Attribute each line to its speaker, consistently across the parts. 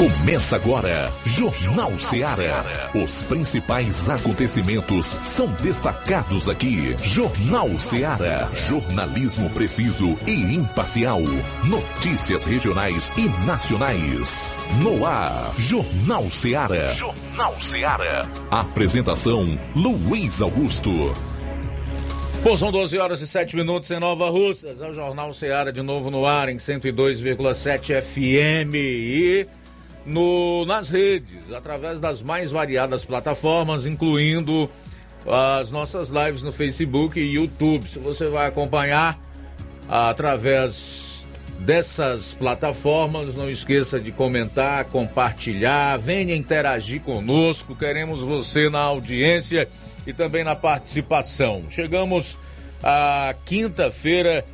Speaker 1: Começa agora, Jornal Ceará. Os principais acontecimentos são destacados aqui. Jornal Ceará. Jornalismo preciso e imparcial. Notícias regionais e nacionais. No ar, Jornal Ceará. Jornal Ceará. Apresentação: Luiz Augusto.
Speaker 2: Bom, são 12 horas e 7 minutos em Nova Russas. É o Jornal Ceará de novo no ar em 102,7 FM. E no, nas redes, através das mais variadas plataformas, incluindo as nossas lives no Facebook e YouTube. Se você vai acompanhar através dessas plataformas, não esqueça de comentar, compartilhar, venha interagir conosco. Queremos você na audiência e também na participação. Chegamos à quinta-feira,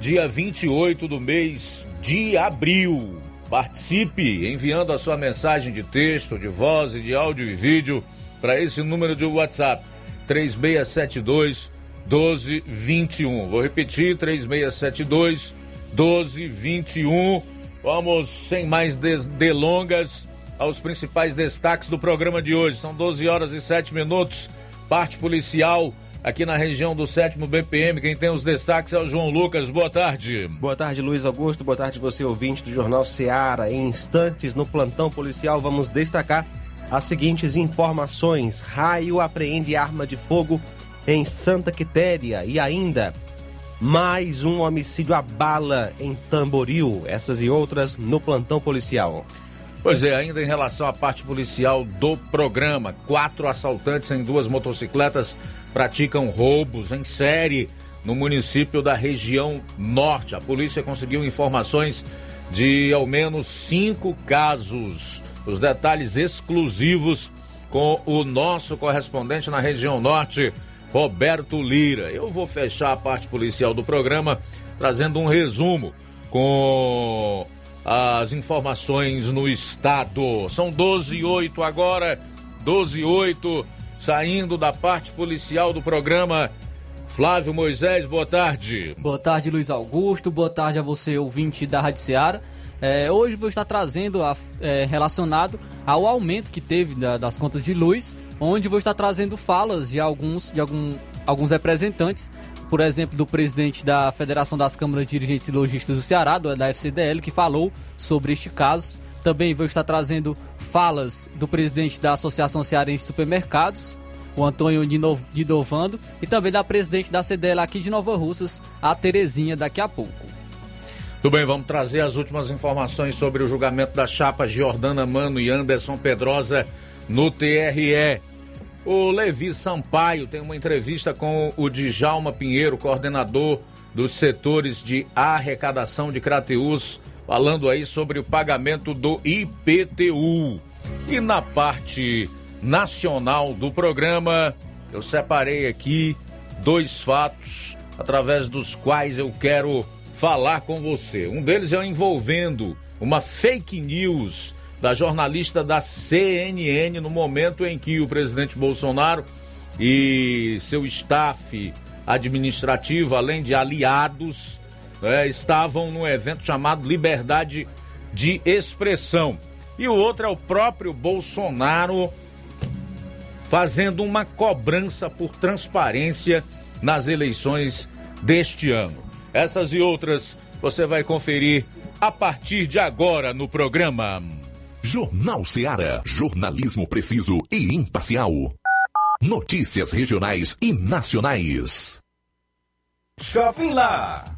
Speaker 2: dia 28 do mês de abril. Participe enviando a sua mensagem de texto, de voz e de áudio e vídeo para esse número de WhatsApp 3672 1221. Vou repetir 3672 1221. Vamos sem mais delongas aos principais destaques do programa de hoje. São 12 horas e 7 minutos. Parte policial aqui na região do sétimo BPM. Quem tem os destaques é o João Lucas. Boa tarde.
Speaker 3: Boa tarde, Luiz Augusto. Boa tarde, você ouvinte do Jornal Seara. Em instantes, no plantão policial, vamos destacar as seguintes informações: raio apreende arma de fogo em Santa Quitéria e ainda mais um homicídio a bala em Tamboril. Essas e outras no plantão policial.
Speaker 2: Pois é, ainda em relação à parte policial do programa, quatro assaltantes em duas motocicletas praticam roubos em série no município da região norte. A polícia conseguiu informações de ao menos cinco casos. Os detalhes exclusivos com o nosso correspondente na região norte, Roberto Lira. Eu vou fechar a parte policial do programa trazendo um resumo com as informações no estado. São 12 e 8 agora, 12 e 8 saindo da parte policial do programa. Flávio Moisés, boa tarde.
Speaker 4: Boa tarde, Luiz Augusto. Boa tarde a você, ouvinte da Rádio Seara. É, hoje vou estar trazendo a, é, relacionado ao aumento que teve da, das contas de luz, onde vou estar trazendo falas de alguns, de algum, alguns representantes, por exemplo, do presidente da Federação das Câmaras de Dirigentes e Lojistas do Ceará, do, da FCDL, que falou sobre este caso. Também vou estar trazendo falas do presidente da Associação Cearense de Supermercados, o Antônio Didovando, e também da presidente da CDL aqui de Nova Russas, a Terezinha, daqui a pouco.
Speaker 2: Tudo bem, vamos trazer as últimas informações sobre o julgamento da chapa Jordana Mano e Anderson Pedrosa no TRE. O Levi Sampaio tem uma entrevista com o Djalma Pinheiro, coordenador dos setores de arrecadação de Crateus, falando aí sobre o pagamento do IPTU. E na parte nacional do programa, eu separei aqui dois fatos através dos quais eu quero falar com você. Um deles é envolvendo uma fake news da jornalista da CNN no momento em que o presidente Bolsonaro e seu staff administrativo, além de aliados, é, estavam num evento chamado Liberdade de Expressão. E o outro é o próprio Bolsonaro fazendo uma cobrança por transparência nas eleições deste ano. Essas e outras você vai conferir a partir de agora no programa.
Speaker 1: Jornal Seara. Jornalismo preciso e imparcial. Notícias regionais e nacionais.
Speaker 5: Shopping Lá.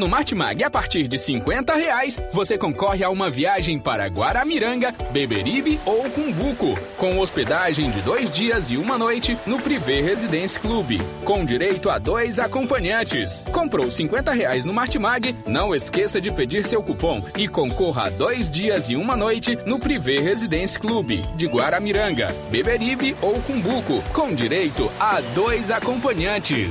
Speaker 6: No Martimag a partir de 50 reais, você concorre a uma viagem para Guaramiranga, Beberibe ou Cumbuco, com hospedagem de dois dias e uma noite no Privé Residence Club, com direito a dois acompanhantes. Comprou 50 reais no Martimag? Não esqueça de pedir seu cupom e concorra a dois dias e uma noite no Privé Residence Club, de Guaramiranga, Beberibe ou Cumbuco, com direito a dois acompanhantes.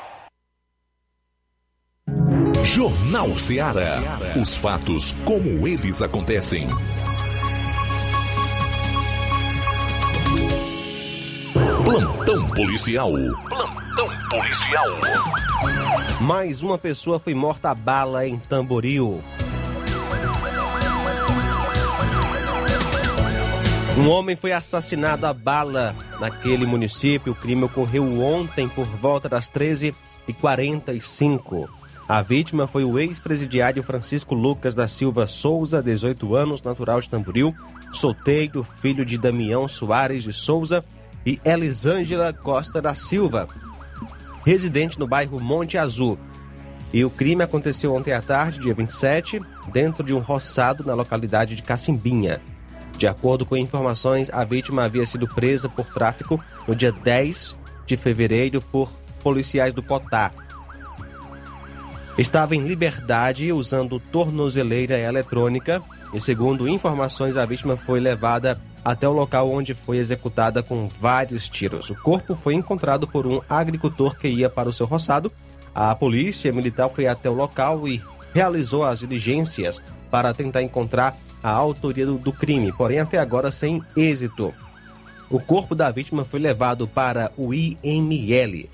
Speaker 1: Jornal Ceará. Os fatos como eles acontecem. Plantão policial. Plantão policial.
Speaker 3: Mais uma pessoa foi morta a bala em Tamboril. Um homem foi assassinado a bala naquele município. O crime ocorreu ontem por volta das 13h45. A vítima foi o ex-presidiário Francisco Lucas da Silva Souza, 18 anos, natural de Tamboril, solteiro, filho de Damião Soares de Souza e Elisângela Costa da Silva, residente no bairro Monte Azul. E o crime aconteceu ontem à tarde, dia 27, dentro de um roçado na localidade de Cacimbinha. De acordo com informações, a vítima havia sido presa por tráfico no dia 10 de fevereiro por policiais do Potá. Estava em liberdade usando tornozeleira eletrônica e, segundo informações, a vítima foi levada até o local onde foi executada com vários tiros. O corpo foi encontrado por um agricultor que ia para o seu roçado. A polícia militar foi até o local e realizou as diligências para tentar encontrar a autoria do, crime, porém até agora sem êxito. O corpo da vítima foi levado para o IML.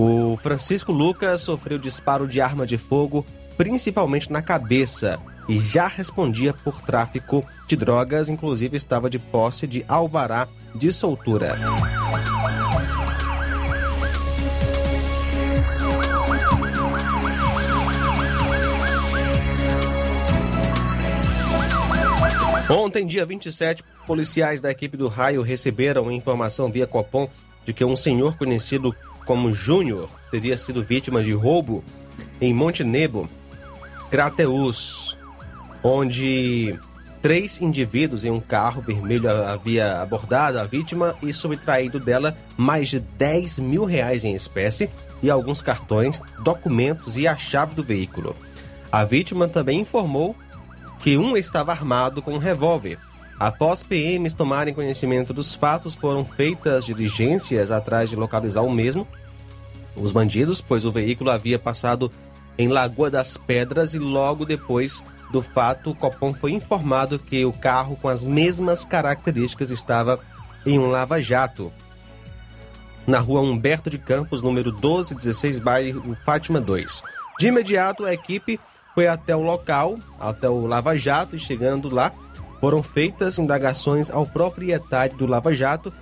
Speaker 3: O Francisco Lucas sofreu disparo de arma de fogo, principalmente na cabeça, e já respondia por tráfico de drogas, inclusive estava de posse de alvará de soltura. Ontem, dia 27, policiais da equipe do Raio receberam informação via Copom de que um senhor conhecido como Júnior teria sido vítima de roubo em Montenegro, Crateus, onde três indivíduos em um carro vermelho havia abordado a vítima e subtraído dela mais de 10 mil reais em espécie e alguns cartões, documentos e a chave do veículo. A vítima também informou que um estava armado com um revólver. Após PMs tomarem conhecimento dos fatos, foram feitas diligências atrás de localizar o mesmo, os bandidos, pois o veículo havia passado em Lagoa das Pedras e logo depois do fato, o Copom foi informado que o carro com as mesmas características estava em um lava-jato na rua Humberto de Campos, número 1216, bairro Fátima 2. De imediato, a equipe foi até o local, até o Lava Jato, e chegando lá, foram feitas indagações ao proprietário do Lava Jato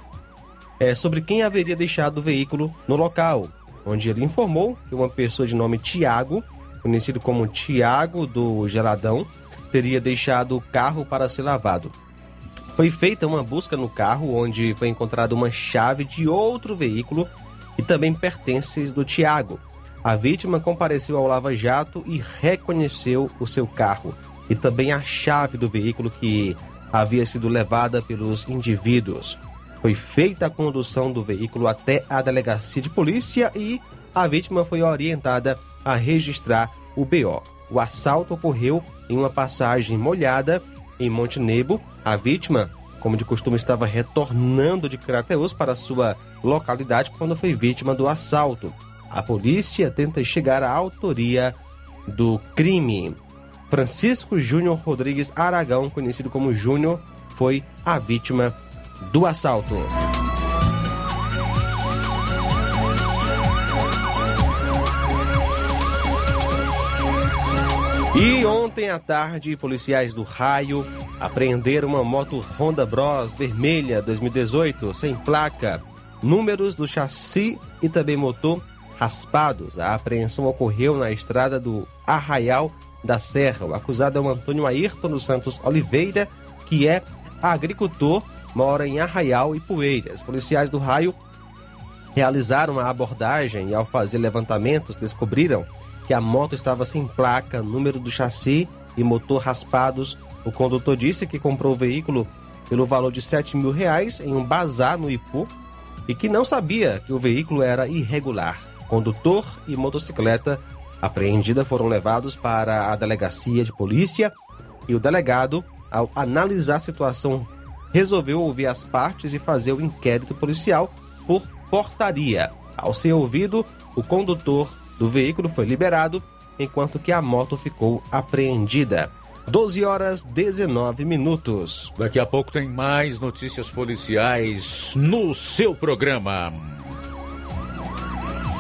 Speaker 3: é, sobre quem haveria deixado o veículo no local, onde ele informou que uma pessoa de nome Tiago, conhecido como Tiago do Geladão, teria deixado o carro para ser lavado. Foi feita uma busca no carro, onde foi encontrada uma chave de outro veículo e também pertences do Tiago. A vítima compareceu ao Lava Jato e reconheceu o seu carro e também a chave do veículo que havia sido levada pelos indivíduos. Foi feita a condução do veículo até a delegacia de polícia e a vítima foi orientada a registrar o BO. O assalto ocorreu em uma passagem molhada em Montenegro. A vítima, como de costume, estava retornando de Crateus para sua localidade quando foi vítima do assalto. A polícia tenta chegar à autoria do crime. Francisco Júnior Rodrigues Aragão, conhecido como Júnior, foi a vítima do assalto. E ontem à tarde, policiais do Raio apreenderam uma moto Honda Bros vermelha 2018 sem placa, números do chassi e também motor raspados. A apreensão ocorreu na estrada do Arraial da Serra. O acusado é o Antônio Ayrton dos Santos Oliveira, que é agricultor, mora em Arraial e Poeiras. Policiais do Raio realizaram a abordagem e, ao fazer levantamentos, descobriram que a moto estava sem placa, número do chassi e motor raspados. O condutor disse que comprou o veículo pelo valor de 7 mil reais em um bazar no Ipu e que não sabia que o veículo era irregular. Condutor e motocicleta apreendida foram levados para a delegacia de polícia e o delegado, ao analisar a situação, resolveu ouvir as partes e fazer o inquérito policial por portaria. Ao ser ouvido, o condutor do veículo foi liberado, enquanto que a moto ficou apreendida. 12 horas 19 minutos.
Speaker 2: Daqui a pouco tem mais notícias policiais no seu programa.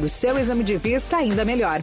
Speaker 7: do seu exame de vista ainda melhor.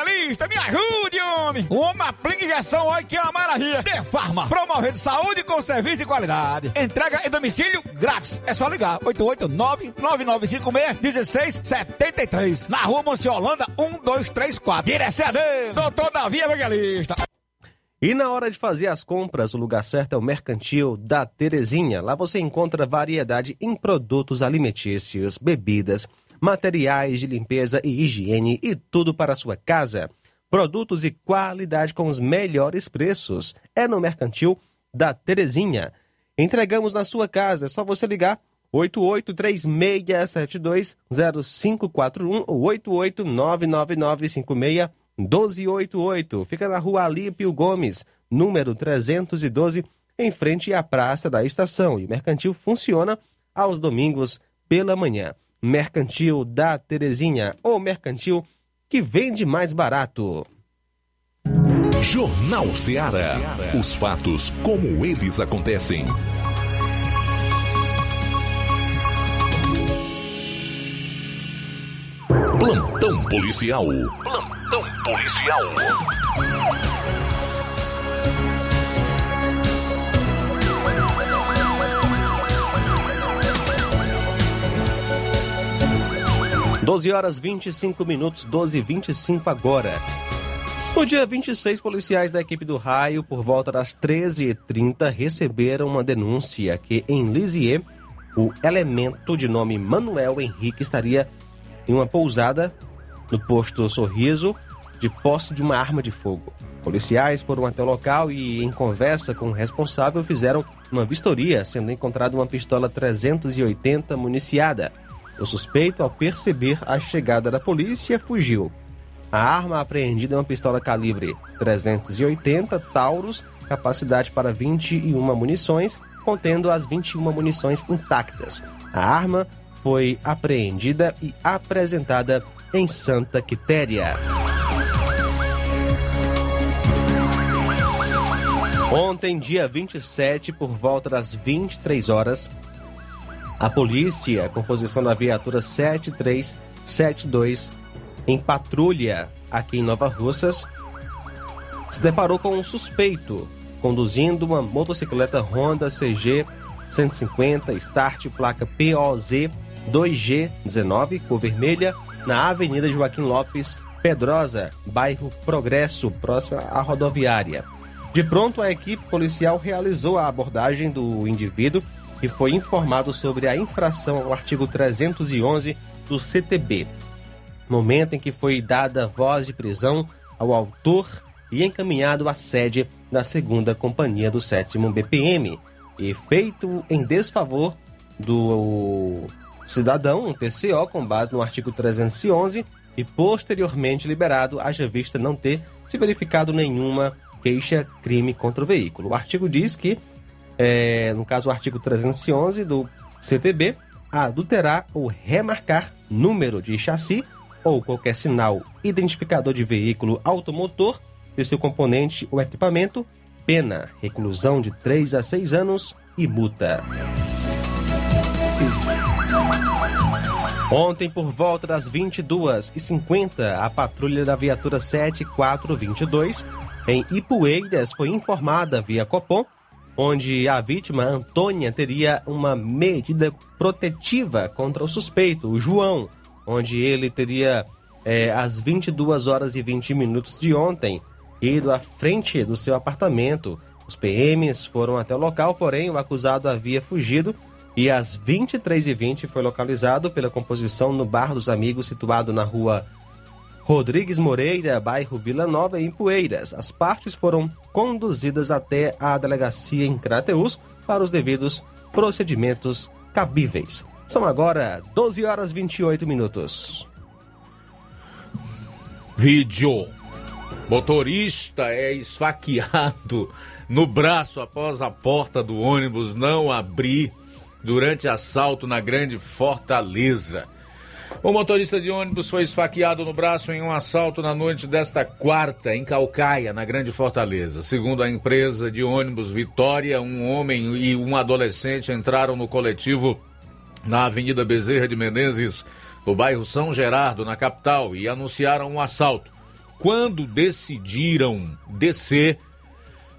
Speaker 8: me ajude, homem. Uma aplica injeção, olha que é uma maravilha. De Farma, promovendo saúde com serviço de qualidade. Entrega em domicílio grátis. É só ligar, 889-9956-1673. Na rua Monsiolanda, 1234. Direção a Deus, doutor Davi Evangelista.
Speaker 3: E na hora de fazer as compras, o lugar certo é o Mercantil da Terezinha. Lá você encontra variedade em produtos alimentícios, bebidas, materiais de limpeza e higiene e tudo para a sua casa. Produtos e qualidade com os melhores preços. É no Mercantil da Terezinha. Entregamos na sua casa, é só você ligar 8836720541 ou 88999561288. Fica na rua Alípio Gomes, número 312, em frente à Praça da Estação. E o Mercantil funciona aos domingos pela manhã. Mercantil da Terezinha, ou mercantil que vende mais barato.
Speaker 1: Jornal Ceará. Os fatos como eles acontecem. Plantão policial. Plantão policial.
Speaker 3: 12 horas 25 minutos, 12 e 25 agora. No dia 26, policiais da equipe do Raio, por volta das 13h30, receberam uma denúncia que em Lisieux, o elemento de nome Manuel Henrique estaria em uma pousada no posto Sorriso, de posse de uma arma de fogo. Policiais foram até o local e, em conversa com o responsável, fizeram uma vistoria, sendo encontrada uma pistola 380 municiada. O suspeito, ao perceber a chegada da polícia, fugiu. A arma apreendida é uma pistola calibre 380 Taurus, capacidade para 21 munições, contendo as 21 munições intactas. A arma foi apreendida e apresentada em Santa Quitéria. Ontem, dia 27, por volta das 23 horas, a polícia, composição da viatura 7372, em patrulha aqui em Nova Russas, se deparou com um suspeito conduzindo uma motocicleta Honda CG 150 Start placa POZ 2G19 cor vermelha na Avenida Joaquim Lopes Pedrosa, bairro Progresso, próximo à rodoviária. De pronto, a equipe policial realizou a abordagem do indivíduo e foi informado sobre a infração ao artigo 311 do CTB. Momento em que foi dada voz de prisão ao autor e encaminhado à sede da segunda companhia do 7 BPM, e feito em desfavor do cidadão, um TCO, com base no artigo 311, e posteriormente liberado, haja vista não ter se verificado nenhuma queixa crime contra o veículo. O artigo diz que, é, no caso o artigo 311 do CTB, adulterar ou remarcar número de chassi ou qualquer sinal identificador de veículo automotor de seu componente ou equipamento, pena, reclusão de 3 a 6 anos e multa. Ontem, por volta das 22h50, a patrulha da viatura 7422, em Ipueiras, foi informada via Copom, onde a vítima, Antônia, teria uma medida protetiva contra o suspeito, o João, onde ele teria, é, às 22 horas e 20 minutos de ontem, ido à frente do seu apartamento. Os PMs foram até o local, porém o acusado havia fugido e às 23h20 foi localizado pela composição no Bar dos Amigos, situado na rua Rodrigues Moreira, bairro Vila Nova, em Poeiras. As partes foram conduzidas até a delegacia em Crateus para os devidos procedimentos cabíveis. São agora 12 horas 28 minutos.
Speaker 2: Vídeo. Motorista é esfaqueado no braço após a porta do ônibus não abrir durante assalto na Grande Fortaleza. O motorista de ônibus foi esfaqueado no braço em um assalto na noite desta quarta, em Calcaia, na Grande Fortaleza. Segundo a empresa de ônibus Vitória, um homem e um adolescente entraram no coletivo na Avenida Bezerra de Menezes, no bairro São Gerardo, na capital, e anunciaram um assalto. Quando decidiram descer,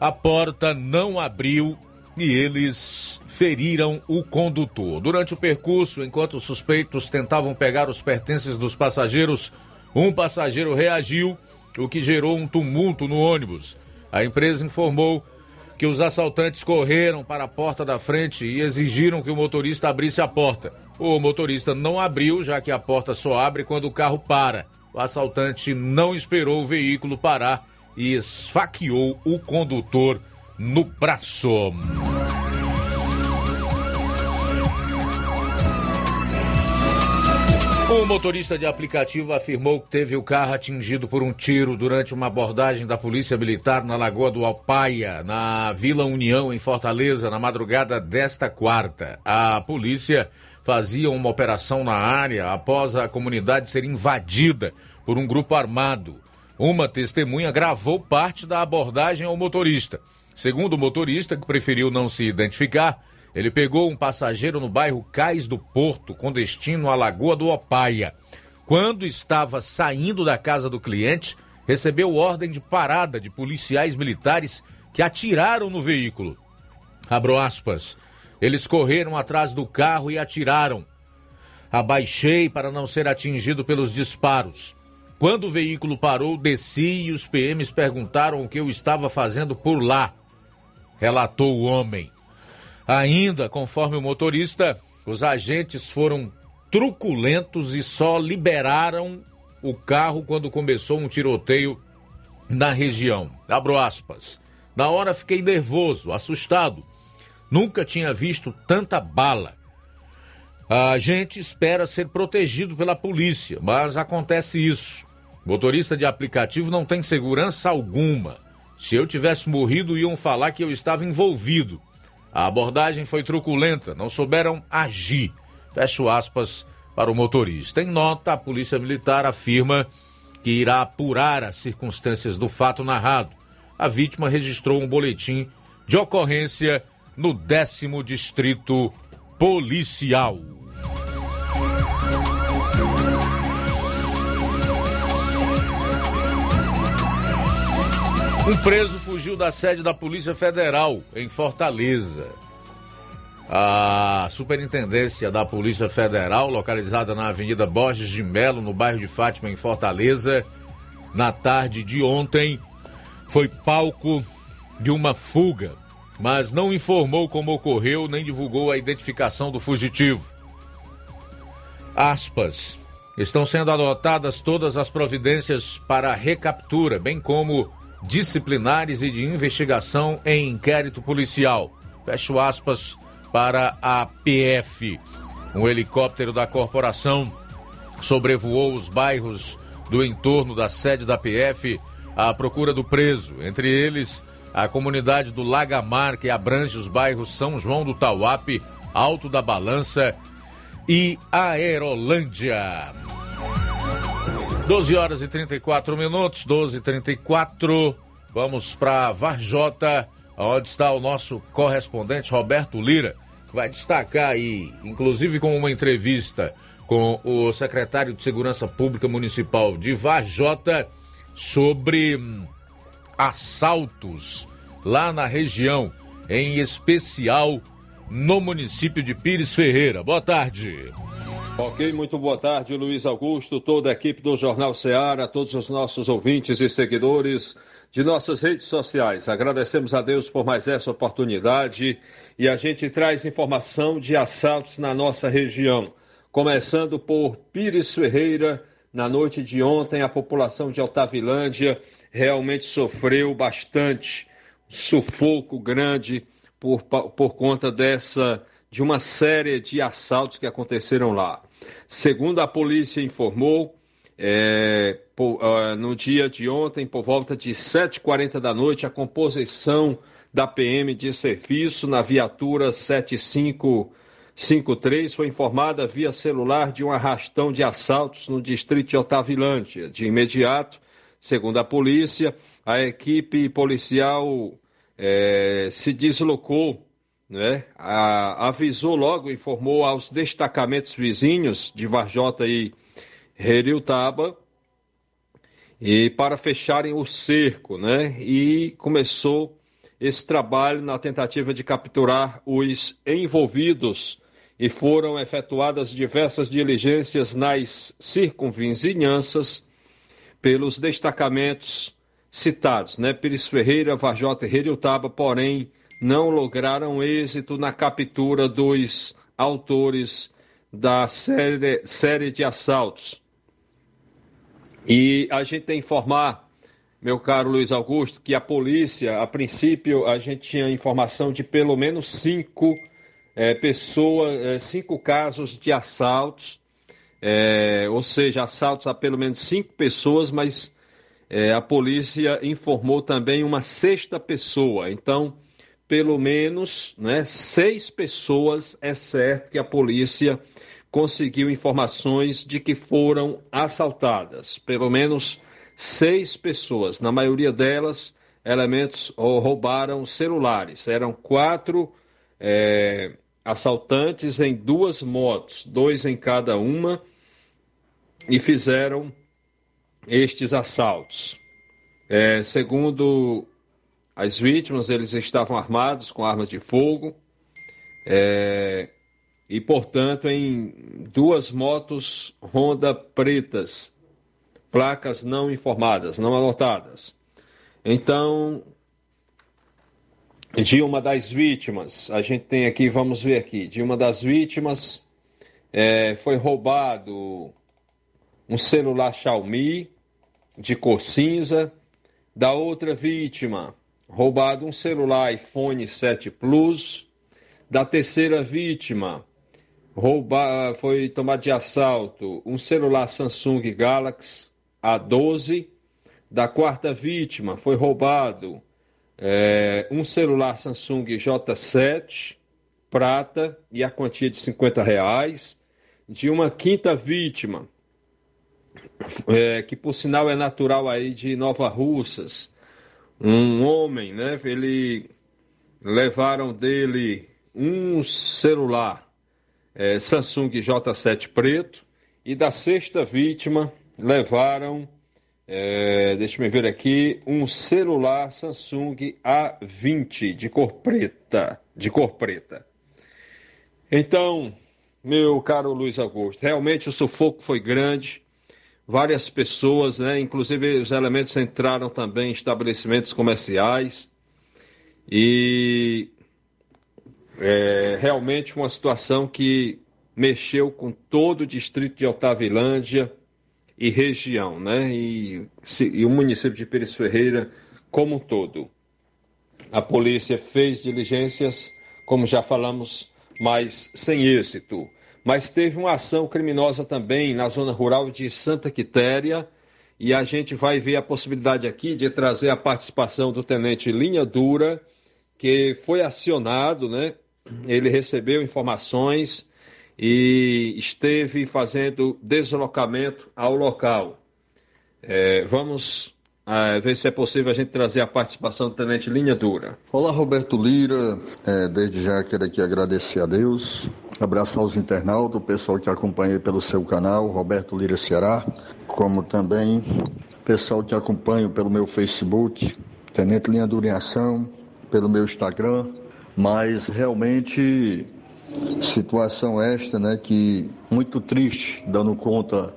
Speaker 2: a porta não abriu e eles feriram o condutor. Durante o percurso, enquanto os suspeitos tentavam pegar os pertences dos passageiros, um passageiro reagiu, o que gerou um tumulto no ônibus. A empresa informou que os assaltantes correram para a porta da frente e exigiram que o motorista abrisse a porta. O motorista não abriu, já que a porta só abre quando o carro para. O assaltante não esperou o veículo parar e esfaqueou o condutor no braço. O motorista de aplicativo afirmou que teve o carro atingido por um tiro durante uma abordagem da Polícia Militar na Lagoa do Alpaia, na Vila União, em Fortaleza, na madrugada desta quarta. A polícia fazia uma operação na área após a comunidade ser invadida por um grupo armado. Uma testemunha gravou parte da abordagem ao motorista. Segundo o motorista, que preferiu não se identificar, ele pegou um passageiro no bairro Cais do Porto, com destino à Lagoa do Opaia. Quando estava saindo da casa do cliente, recebeu ordem de parada de policiais militares que atiraram no veículo. Abro aspas. Eles correram atrás do carro e atiraram. Abaixei para não ser atingido pelos disparos. Quando o veículo parou, desci e os PMs perguntaram o que eu estava fazendo por lá. Relatou o homem. Ainda, conforme o motorista, os agentes foram truculentos e só liberaram o carro quando começou um tiroteio na região. Abro aspas. Na hora fiquei nervoso, assustado. Nunca tinha visto tanta bala. A gente espera ser protegido pela polícia, mas acontece isso. Motorista de aplicativo não tem segurança alguma. Se eu tivesse morrido, iam falar que eu estava envolvido. A abordagem foi truculenta, não souberam agir. Fecho aspas para o motorista. Em nota, a Polícia Militar afirma que irá apurar as circunstâncias do fato narrado. A vítima registrou um boletim de ocorrência no décimo distrito policial. Um preso fugiu da sede da Polícia Federal em Fortaleza. A Superintendência da Polícia Federal, localizada na Avenida Borges de Melo, no bairro de Fátima, em Fortaleza, na tarde de ontem, foi palco de uma fuga, mas não informou como ocorreu nem divulgou a identificação do fugitivo. Aspas. Estão sendo adotadas todas as providências para a recaptura, bem como disciplinares e de investigação em inquérito policial. Fecho aspas para a PF. Um helicóptero da corporação sobrevoou os bairros do entorno da sede da PF à procura do preso, entre eles a comunidade do Lagamar, que abrange os bairros São João do Tauape, Alto da Balança e Aerolândia. 12 horas e 34 minutos, 12 e 34 Vamos para Varjota, onde está o nosso correspondente Roberto Lira, que vai destacar aí, inclusive com uma entrevista com o secretário de Segurança Pública Municipal de Varjota, sobre hum, assaltos lá na região, em especial no município de Pires Ferreira. Boa tarde.
Speaker 9: Ok, muito boa tarde, Luiz Augusto, toda a equipe do Jornal Ceará, todos os nossos ouvintes e seguidores de nossas redes sociais. Agradecemos a Deus por mais essa oportunidade e a gente traz informação de assaltos na nossa região. Começando por Pires Ferreira, na noite de ontem, a população de Altavilândia realmente sofreu bastante sufoco grande por, por conta dessa de uma série de assaltos que aconteceram lá. Segundo a polícia informou, é, por, uh, no dia de ontem, por volta de 7h40 da noite, a composição da PM de serviço na viatura 7553 foi informada via celular de um arrastão de assaltos no distrito de Otavilândia. De imediato, segundo a polícia, a equipe policial é, se deslocou né? A, avisou logo, informou aos destacamentos vizinhos de Varjota e Heriutaba e para fecharem o cerco, né? E começou esse trabalho na tentativa de capturar os envolvidos e foram efetuadas diversas diligências nas circunvizinhanças pelos destacamentos citados, né? Pires Ferreira, Varjota e Heriutaba, porém não lograram êxito na captura dos autores da série, série de assaltos. E a gente tem que informar, meu caro Luiz Augusto, que a polícia, a princípio, a gente tinha informação de pelo menos cinco é, pessoas, é, cinco casos de assaltos, é, ou seja, assaltos a pelo menos cinco pessoas, mas a polícia informou também uma sexta pessoa. Então, pelo menos né, seis pessoas, é certo que a polícia conseguiu informações de que foram assaltadas. Pelo menos seis pessoas, na maioria delas, elementos roubaram celulares. Eram quatro é, assaltantes em duas motos, dois em cada uma, e fizeram estes assaltos. É, segundo as vítimas, eles estavam armados com armas de fogo é, e, portanto, em duas motos Honda pretas, placas não informadas, não anotadas. Então, de uma das vítimas, a gente tem aqui, vamos ver aqui, de uma das vítimas é, foi roubado um celular Xiaomi de cor cinza, da outra vítima roubado um celular iPhone 7 Plus, da terceira vítima. Roubar, foi tomado de assalto um celular Samsung Galaxy A12, da quarta vítima. Foi roubado é, um celular Samsung J7 prata e a quantia de 50 reais. De uma quinta vítima, é, que por sinal é natural aí de Nova Russas, um homem, né? Ele levaram dele um celular é, Samsung J7 preto e da sexta vítima levaram é, deixa ver aqui, um celular Samsung A20 de cor preta, de cor preta. Então, meu caro Luiz Augusto, realmente o sufoco foi grande. Várias pessoas, né, inclusive os elementos entraram também em estabelecimentos comerciais. E é realmente uma situação que mexeu com todo o distrito de Otavilândia e região, né? E, e o município de Pires Ferreira como um todo. A polícia fez diligências, como já falamos, mas sem êxito. Mas teve uma ação criminosa também na zona rural de Santa Quitéria, e a gente vai ver a possibilidade aqui de trazer a participação do tenente Linha Dura, que foi acionado, né? Ele recebeu informações e esteve fazendo deslocamento ao local. É, vamos é, ver se é possível a gente trazer a participação do Tenente Linha Dura.
Speaker 10: Olá, Roberto Lira. É, desde já quero aqui agradecer a Deus, abraçar os internautas, o pessoal que acompanha pelo seu canal, Roberto Lira Ceará, como também pessoal que acompanha pelo meu Facebook, Tenente Linha Dura em Ação, pelo meu Instagram, mas realmente Situação esta, né, que muito triste, dando conta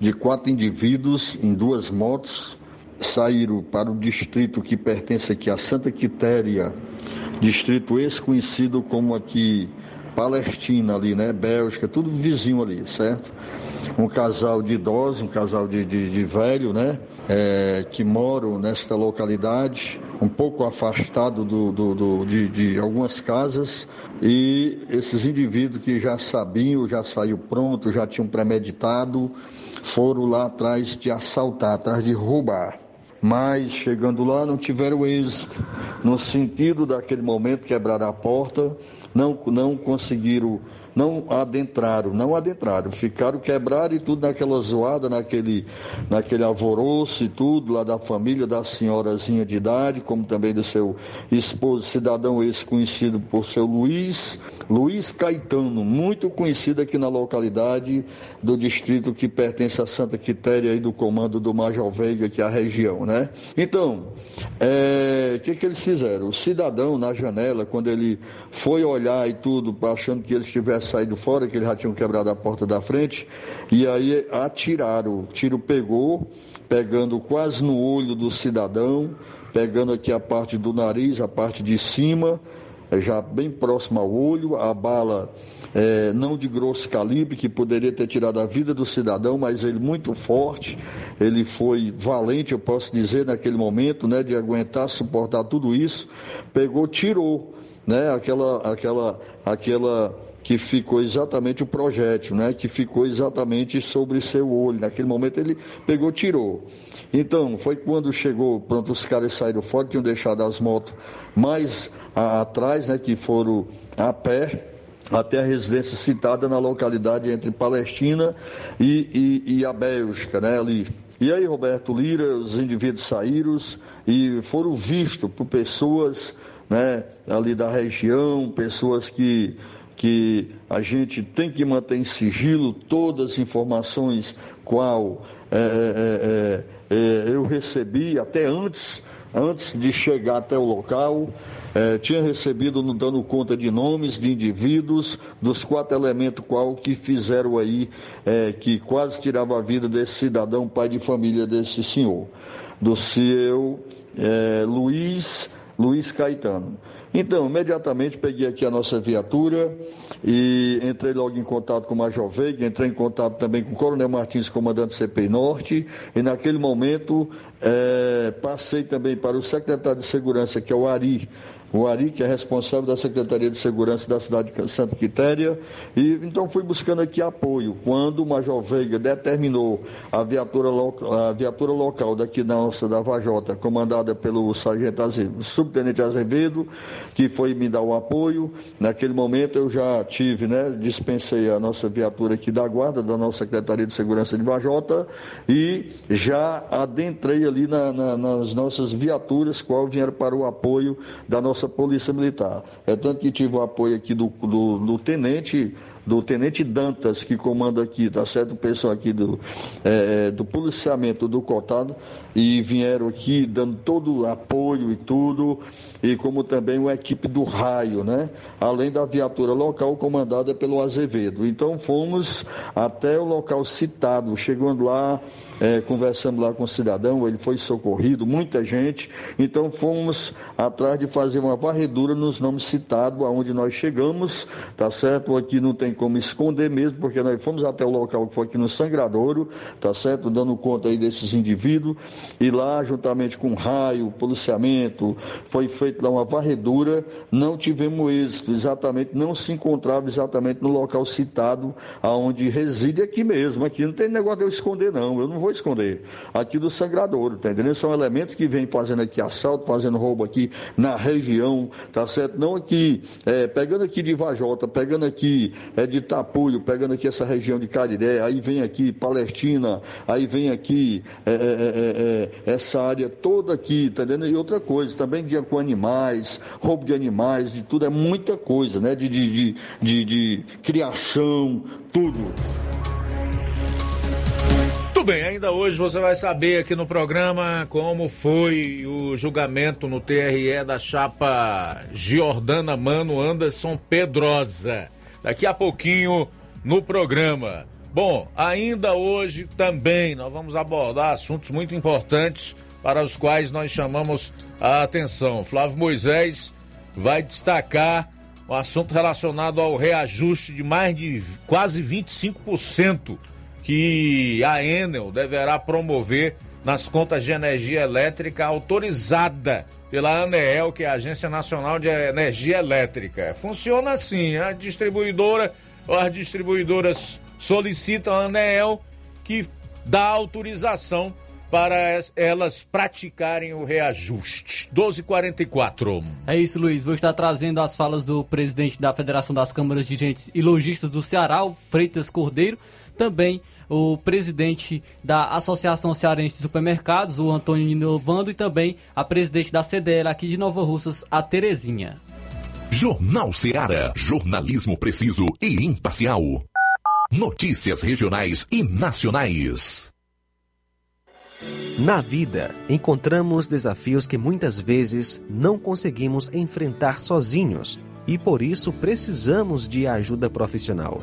Speaker 10: de quatro indivíduos em duas motos saíram para o distrito que pertence aqui a Santa Quitéria, distrito ex-conhecido como aqui Palestina ali, né, Bélgica, tudo vizinho ali, certo? Um casal de idosos, um casal de, de, de velho, né, é, que moram nesta localidade, um pouco afastado do, do, do de, de, algumas casas, e esses indivíduos que já sabiam, já saiu pronto, já tinham premeditado, foram lá atrás de assaltar, atrás de roubar. Mas chegando lá não tiveram êxito, no sentido daquele momento quebrar a porta, não, não conseguiram não adentraram, não adentraram, ficaram quebrados e tudo naquela zoada, naquele, naquele alvoroço e tudo, lá da família da senhorazinha de idade, como também do seu esposo, cidadão esse conhecido por seu Luiz, Luiz Caetano, muito conhecido aqui na localidade do distrito que pertence a Santa Quitéria e do comando do Major Veiga, que é a região, né? Então, é, o é, que, que eles fizeram? O cidadão na janela, quando ele foi olhar e tudo, achando que eles tivessem saído fora, que eles já tinham quebrado a porta da frente, e aí atiraram. O tiro pegou, pegando quase no olho do cidadão, pegando aqui a parte do nariz, a parte de cima, é, já bem próximo ao olho, a bala é, não de grosso calibre, que poderia ter tirado a vida do cidadão, mas ele muito forte, ele foi valente, eu posso dizer, naquele momento, né, de aguentar, suportar tudo isso, pegou, tirou, né, aquela, aquela, aquela que ficou exatamente o projétil, né? Que ficou exatamente sobre seu olho. Naquele momento ele pegou, tirou. Então, foi quando chegou, pronto, os caras saíram fora, tinham deixado as motos mais a, atrás, né? Que foram a pé até a residência citada na localidade entre Palestina e, e, e a Bélgica, né? Ali. E aí, Roberto Lira, os indivíduos saíram e foram vistos por pessoas né, ali da região, pessoas que que a gente tem que manter em sigilo todas as informações qual é é, é, é, é, eu recebi até antes antes de chegar até o local, eh, tinha recebido, não dando conta de nomes de indivíduos, dos quatro elementos qual que fizeram aí, que quase tirava a vida desse cidadão, pai de família desse senhor, do seu Luiz, Luiz Caetano. Então, imediatamente peguei aqui a nossa viatura e entrei logo em contato com o Major Veiga, entrei em contato também com o Coronel Martins, comandante CPI Norte, e naquele momento eh, passei também para o secretário de Segurança, que é o Ari, o Ari, que é responsável da Secretaria de Segurança da cidade de Santa Quitéria, e então fui buscando aqui apoio. Quando o Major Veiga determinou a viatura, lo- a viatura local daqui da nossa da Vajota, comandada pelo sargento Azevedo, subtenente Azevedo, que foi me dar o apoio, naquele momento eu já tive, né, dispensei a nossa viatura aqui da guarda, da nossa Secretaria de Segurança de Vajota, e já adentrei ali na- na- nas nossas viaturas, qual vieram para o apoio da nossa Polícia Militar. É tanto que tive o apoio aqui do, do, do tenente do Tenente Dantas, que comanda aqui, tá certo? O pessoal aqui do, eh, do policiamento do Cotado, e vieram aqui dando todo o apoio e tudo, e como também uma equipe do raio, né? Além da viatura local comandada pelo Azevedo. Então fomos até o local citado, chegando lá, eh, conversamos lá com o cidadão, ele foi socorrido, muita gente, então fomos atrás de fazer uma varredura nos nomes citados, aonde nós chegamos, tá certo? Aqui não tem como esconder mesmo, porque nós fomos até o local que foi aqui no Sangradouro, tá certo? Dando conta aí desses indivíduos, e lá, juntamente com raio, policiamento, foi feita lá uma varredura, não tivemos êxito, exatamente, não se encontrava exatamente no local citado, aonde reside aqui mesmo, aqui não tem negócio de eu esconder não, eu não vou esconder, aqui do Sangradouro, tá entendendo? São elementos que vêm fazendo aqui assalto, fazendo roubo aqui na região, tá certo? Não aqui, é, pegando aqui de Vajota, pegando aqui é, de Tapulho, pegando aqui essa região de Cariré, aí vem aqui Palestina, aí vem aqui é, é, é, é, essa área toda aqui, tá entendendo? E outra coisa, também dia com animais, roubo de animais, de tudo, é muita coisa, né? De, de, de, de, de criação, tudo.
Speaker 2: Bem, ainda hoje você vai saber aqui no programa como foi o julgamento no TRE da chapa Giordana Mano Anderson Pedrosa. Daqui a pouquinho no programa. Bom, ainda hoje também nós vamos abordar assuntos muito importantes para os quais nós chamamos a atenção. Flávio Moisés vai destacar o assunto relacionado ao reajuste de mais de quase 25% que a Enel deverá promover nas contas de energia elétrica autorizada pela ANEEL, que é a Agência Nacional de Energia Elétrica. Funciona assim, a distribuidora ou as distribuidoras solicitam a ANEEL que dá autorização para elas praticarem o reajuste. 1244.
Speaker 4: É isso, Luiz. Vou estar trazendo as falas do presidente da Federação das Câmaras de Dirigentes e Lojistas do Ceará, Freitas Cordeiro, também o presidente da Associação Cearense de Supermercados, o Antônio Ninovando, e também a presidente da CDL aqui de Nova Russas, a Terezinha.
Speaker 1: Jornal Seara. Jornalismo preciso e imparcial. Notícias regionais e nacionais.
Speaker 11: Na vida, encontramos desafios que muitas vezes não conseguimos enfrentar sozinhos e por isso precisamos de ajuda profissional.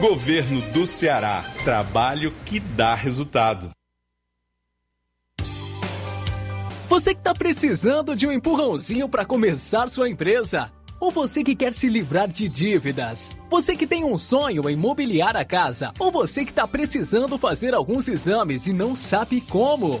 Speaker 12: Governo do Ceará. Trabalho que dá resultado.
Speaker 13: Você que está precisando de um empurrãozinho para começar sua empresa? Ou você que quer se livrar de dívidas? Você que tem um sonho em mobiliar a casa? Ou você que está precisando fazer alguns exames e não sabe como?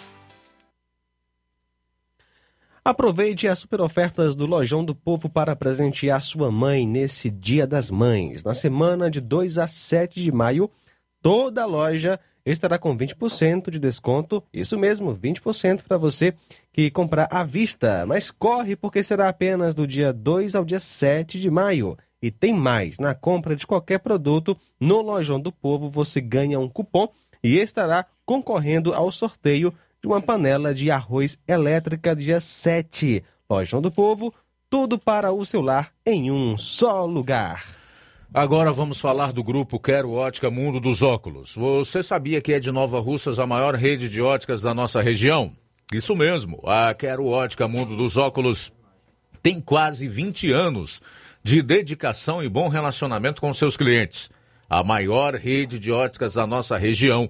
Speaker 3: Aproveite as super ofertas do Lojão do Povo para presentear sua mãe nesse Dia das Mães. Na semana de 2 a 7 de maio, toda loja estará com 20% de desconto. Isso mesmo, 20% para você que comprar à vista. Mas corre porque será apenas do dia 2 ao dia 7 de maio. E tem mais, na compra de qualquer produto no Lojão do Povo você ganha um cupom e estará concorrendo ao sorteio de uma panela de arroz elétrica dia 7. Lojão do Povo, tudo para o seu lar em um só lugar.
Speaker 2: Agora vamos falar do grupo Quero Ótica Mundo dos Óculos. Você sabia que é de Nova Russas a maior rede de óticas da nossa região? Isso mesmo, a Quero Ótica Mundo dos Óculos tem quase 20 anos de dedicação e bom relacionamento com seus clientes. A maior rede de óticas da nossa região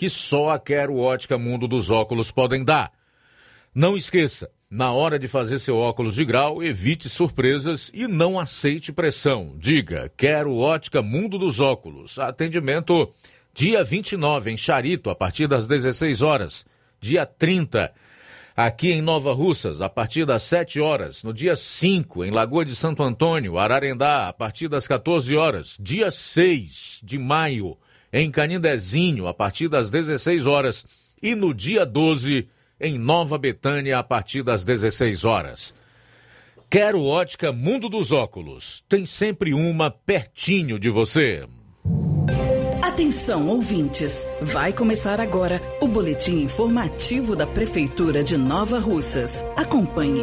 Speaker 2: que só a Quero Ótica Mundo dos Óculos podem dar. Não esqueça, na hora de fazer seu óculos de grau, evite surpresas e não aceite pressão. Diga, quero ótica Mundo dos Óculos. Atendimento dia 29 em Charito, a partir das 16 horas. Dia 30 aqui em Nova Russas, a partir das 7 horas. No dia 5 em Lagoa de Santo Antônio, Ararendá, a partir das 14 horas. Dia 6 de maio em Canindezinho, a partir das 16 horas, e no dia 12, em Nova Betânia, a partir das 16 horas. Quero ótica Mundo dos Óculos. Tem sempre uma pertinho de você.
Speaker 7: Atenção, ouvintes! Vai começar agora o boletim informativo da Prefeitura de Nova Russas. Acompanhe.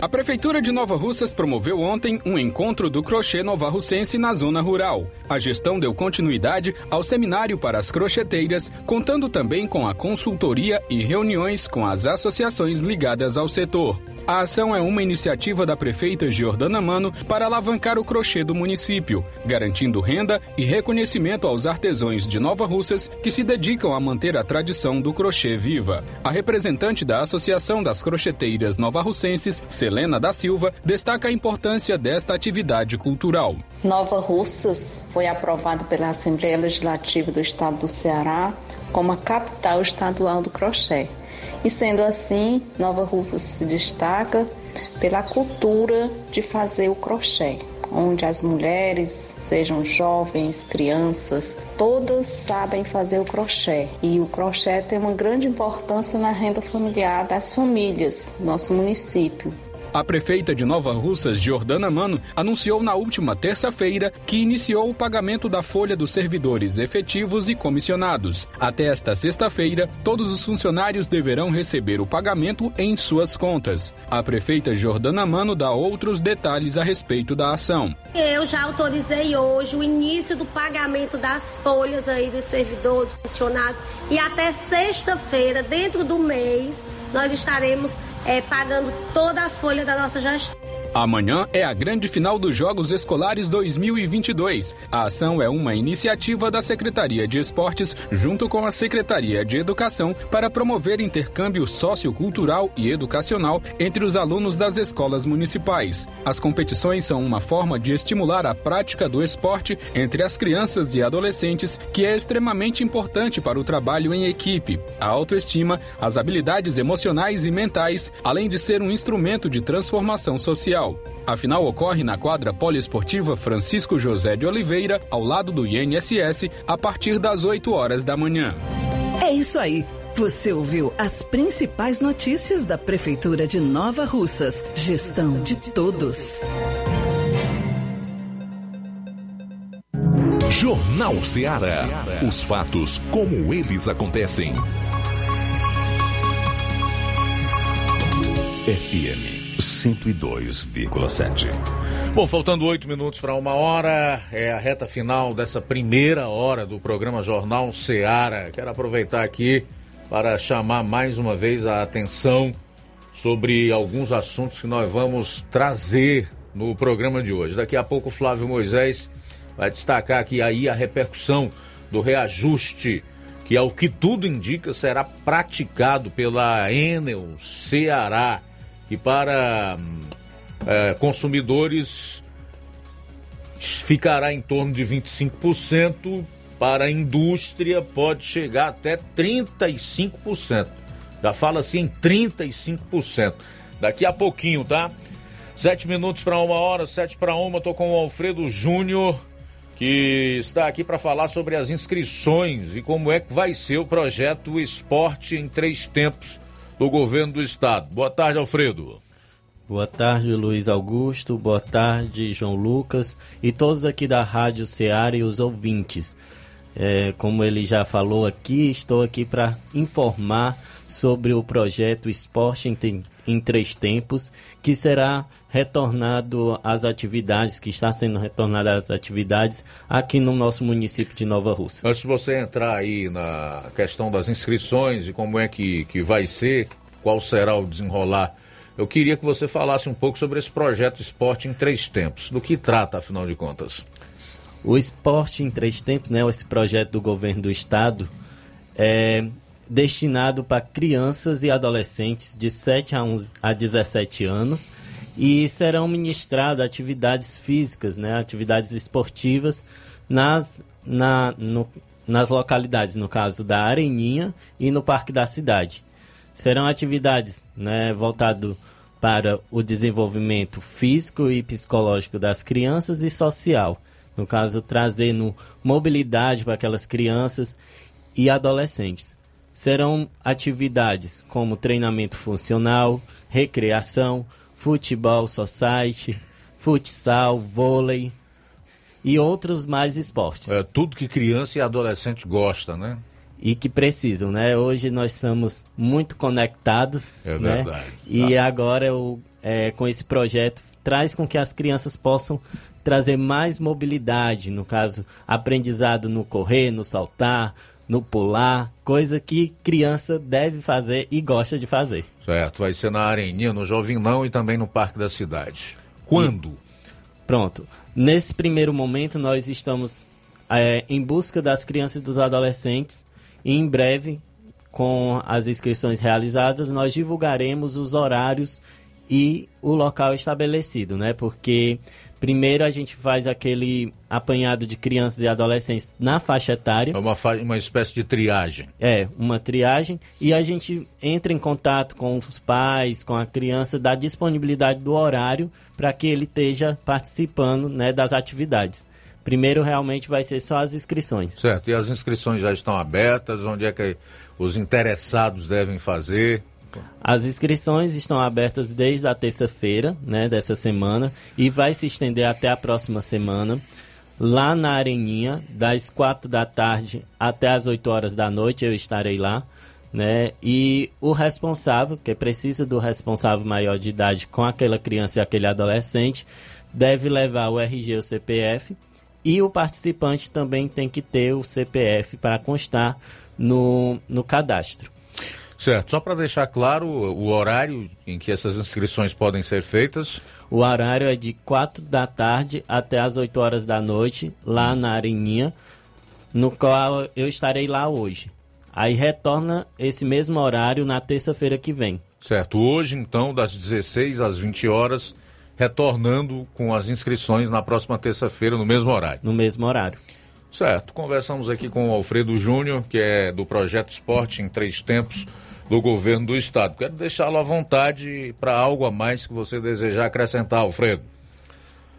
Speaker 6: A Prefeitura de Nova Russas promoveu ontem um encontro do crochê novarrussense na zona rural. A gestão deu continuidade ao seminário para as crocheteiras, contando também com a consultoria e reuniões com as associações ligadas ao setor. A ação é uma iniciativa da prefeita Giordana Mano para alavancar o crochê do município, garantindo renda e reconhecimento aos artesãos de Nova Russas que se dedicam a manter a tradição do crochê viva. A representante da Associação das Crocheteiras Nova Russenses, Selena da Silva, destaca a importância desta atividade cultural.
Speaker 14: Nova Russas foi aprovado pela Assembleia Legislativa do Estado do Ceará como a capital estadual do crochê. E sendo assim, Nova Russas se destaca pela cultura de fazer o crochê, onde as mulheres, sejam jovens, crianças, todas sabem fazer o crochê. E o crochê tem uma grande importância na renda familiar das famílias, nosso município.
Speaker 6: A prefeita de Nova Russas, Jordana Mano, anunciou na última terça-feira que iniciou o pagamento da folha dos servidores efetivos e comissionados. Até esta sexta-feira, todos os funcionários deverão receber o pagamento em suas contas. A prefeita Jordana Mano dá outros detalhes a respeito da ação.
Speaker 15: Eu já autorizei hoje o início do pagamento das folhas aí dos servidores, funcionários e até sexta-feira, dentro do mês, nós estaremos é, pagando toda a folha da nossa gestão.
Speaker 6: Amanhã é a grande final dos Jogos Escolares 2022. A ação é uma iniciativa da Secretaria de Esportes junto com a Secretaria de Educação para promover intercâmbio sociocultural e educacional entre os alunos das escolas municipais. As competições são uma forma de estimular a prática do esporte entre as crianças e adolescentes, que é extremamente importante para o trabalho em equipe, a autoestima, as habilidades emocionais e mentais, além de ser um instrumento de transformação social. A final ocorre na quadra poliesportiva Francisco José de Oliveira, ao lado do INSS, a partir das 8 horas da manhã.
Speaker 16: É isso aí. Você ouviu as principais notícias da Prefeitura de Nova Russas. Gestão de todos.
Speaker 1: Jornal Ceará. Os fatos como eles acontecem. FM 102,7.
Speaker 2: Bom, faltando oito minutos para uma hora, é a reta final dessa primeira hora do programa Jornal Seara. Quero aproveitar aqui para chamar mais uma vez a atenção sobre alguns assuntos que nós vamos trazer no programa de hoje. Daqui a pouco Flávio Moisés vai destacar aqui aí a repercussão do reajuste, que é o que tudo indica será praticado pela Enel Ceará que para é, consumidores ficará em torno de 25%, para a indústria pode chegar até 35%. Já fala assim em 35%. Daqui a pouquinho, tá? Sete minutos para uma hora, sete para uma, tô com o Alfredo Júnior, que está aqui para falar sobre as inscrições e como é que vai ser o projeto Esporte em Três Tempos do governo do estado. Boa tarde, Alfredo.
Speaker 17: Boa tarde, Luiz Augusto. Boa tarde, João Lucas e todos aqui da Rádio Ceará e os ouvintes. É, como ele já falou aqui, estou aqui para informar sobre o projeto Esporte em, Três Tempos, que será retornado às atividades, que está sendo retornado às atividades aqui no nosso município de Nova Rússia.
Speaker 2: Antes de você entrar aí na questão das inscrições e como é que, que vai ser, qual será o desenrolar, eu queria que você falasse um pouco sobre esse projeto Esporte em Três Tempos. Do que trata, afinal de contas?
Speaker 17: O Esporte em Três Tempos, né, esse projeto do governo do estado, é destinado para crianças e adolescentes de 7 a, 11, a 17 anos e serão ministradas atividades físicas, né, atividades esportivas nas, na, no, nas localidades, no caso da Areninha e no Parque da Cidade. Serão atividades né, voltadas para o desenvolvimento físico e psicológico das crianças e social. No caso, trazendo mobilidade para aquelas crianças e adolescentes. Serão atividades como treinamento funcional, recreação, futebol society, futsal, vôlei e outros mais esportes.
Speaker 2: É tudo que criança e adolescente gosta, né?
Speaker 17: E que precisam, né? Hoje nós estamos muito conectados.
Speaker 2: É
Speaker 17: né?
Speaker 2: verdade.
Speaker 17: E agora, o, é, com esse projeto, traz com que as crianças possam trazer mais mobilidade, no caso, aprendizado no correr, no saltar, no pular, coisa que criança deve fazer e gosta de fazer.
Speaker 2: Certo, vai ser na Areninha, no Jovinão e também no Parque da Cidade. Quando?
Speaker 17: E, pronto. Nesse primeiro momento, nós estamos é, em busca das crianças e dos adolescentes e em breve, com as inscrições realizadas, nós divulgaremos os horários e o local estabelecido, né? Porque Primeiro a gente faz aquele apanhado de crianças e adolescentes na faixa etária.
Speaker 2: É uma, fa uma espécie de triagem.
Speaker 17: É, uma triagem. E a gente entra em contato com os pais, com a criança, dá disponibilidade do horário para que ele esteja participando né, das atividades. Primeiro realmente vai ser só as inscrições.
Speaker 2: Certo, e as inscrições já estão abertas? Onde é que os interessados devem fazer?
Speaker 17: As inscrições estão abertas desde a terça-feira, né, dessa semana, e vai se estender até a próxima semana. Lá na Areninha, das quatro da tarde até as 8 horas da noite, eu estarei lá. Né? E o responsável, que precisa do responsável maior de idade com aquela criança e aquele adolescente, deve levar o RG ou CPF. E o participante também tem que ter o CPF para constar no, no cadastro.
Speaker 2: Certo, só para deixar claro o horário em que essas inscrições podem ser feitas.
Speaker 17: O horário é de 4 da tarde até as 8 horas da noite, lá na Areninha, no qual eu estarei lá hoje. Aí retorna esse mesmo horário na terça-feira que vem.
Speaker 2: Certo, hoje então, das 16 às 20 horas, retornando com as inscrições na próxima terça-feira, no mesmo horário.
Speaker 17: No mesmo horário.
Speaker 2: Certo, conversamos aqui com o Alfredo Júnior, que é do projeto Esporte em Três Tempos do governo do estado. Quero deixá-lo à vontade para algo a mais que você desejar acrescentar, Alfredo.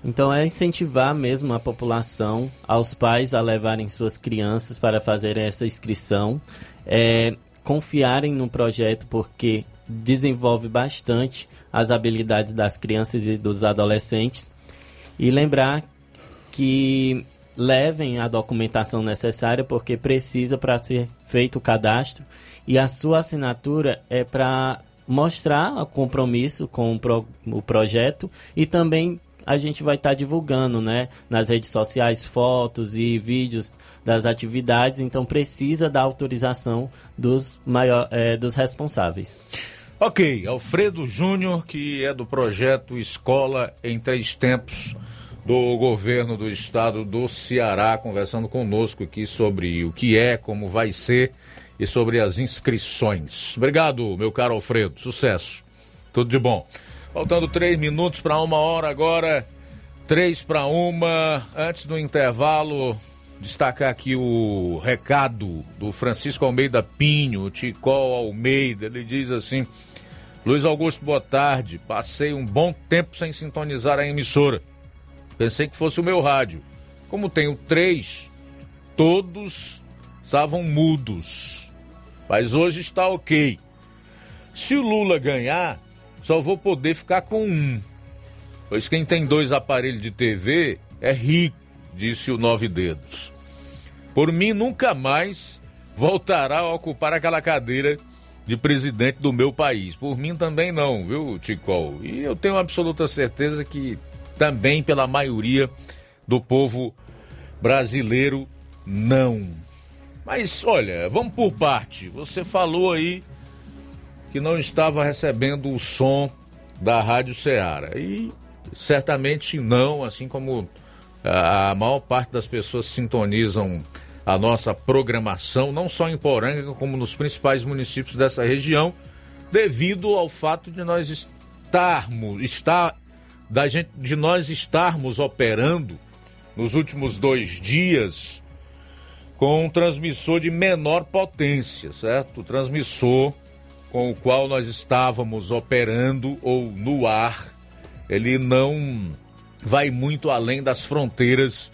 Speaker 17: Então é incentivar mesmo a população, aos pais a levarem suas crianças para fazerem essa inscrição, é, confiarem no projeto porque desenvolve bastante as habilidades das crianças e dos adolescentes e lembrar que levem a documentação necessária porque precisa para ser feito o cadastro e a sua assinatura é para mostrar o compromisso com o, pro, o, projeto e também a gente vai estar tá divulgando né, nas redes sociais fotos e vídeos das atividades, então precisa da autorização dos, maior, é, dos responsáveis.
Speaker 2: Ok, Alfredo Júnior, que é do projeto Escola em Três Tempos do governo do estado do Ceará, conversando conosco aqui sobre o que é, como vai ser e sobre as inscrições. Obrigado, meu caro Alfredo. Sucesso. Tudo de bom. Faltando três minutos para uma hora agora. Três para uma. Antes do intervalo, destacar aqui o recado do Francisco Almeida Pinho, Ticol Almeida. Ele diz assim: Luiz Augusto, boa tarde. Passei um bom tempo sem sintonizar a emissora. Pensei que fosse o meu rádio. Como tenho três, todos estavam mudos mas hoje está ok. Se o Lula ganhar, só vou poder ficar com um. Pois quem tem dois aparelhos de TV é rico, disse o Nove Dedos. Por mim, nunca mais voltará a ocupar aquela cadeira de presidente do meu país. Por mim também não, viu, Ticol? E eu tenho absoluta certeza que também pela maioria do povo brasileiro não. Mas olha, vamos por parte. Você falou aí que não estava recebendo o som da Rádio Ceará. E certamente não, assim como a maior parte das pessoas sintonizam a nossa programação, não só em Poranga, como nos principais municípios dessa região, devido ao fato de nós estarmos, estar, da gente, de nós estarmos operando nos últimos dois dias com um transmissor de menor potência, certo? O transmissor com o qual nós estávamos operando ou no ar, ele não vai muito além das fronteiras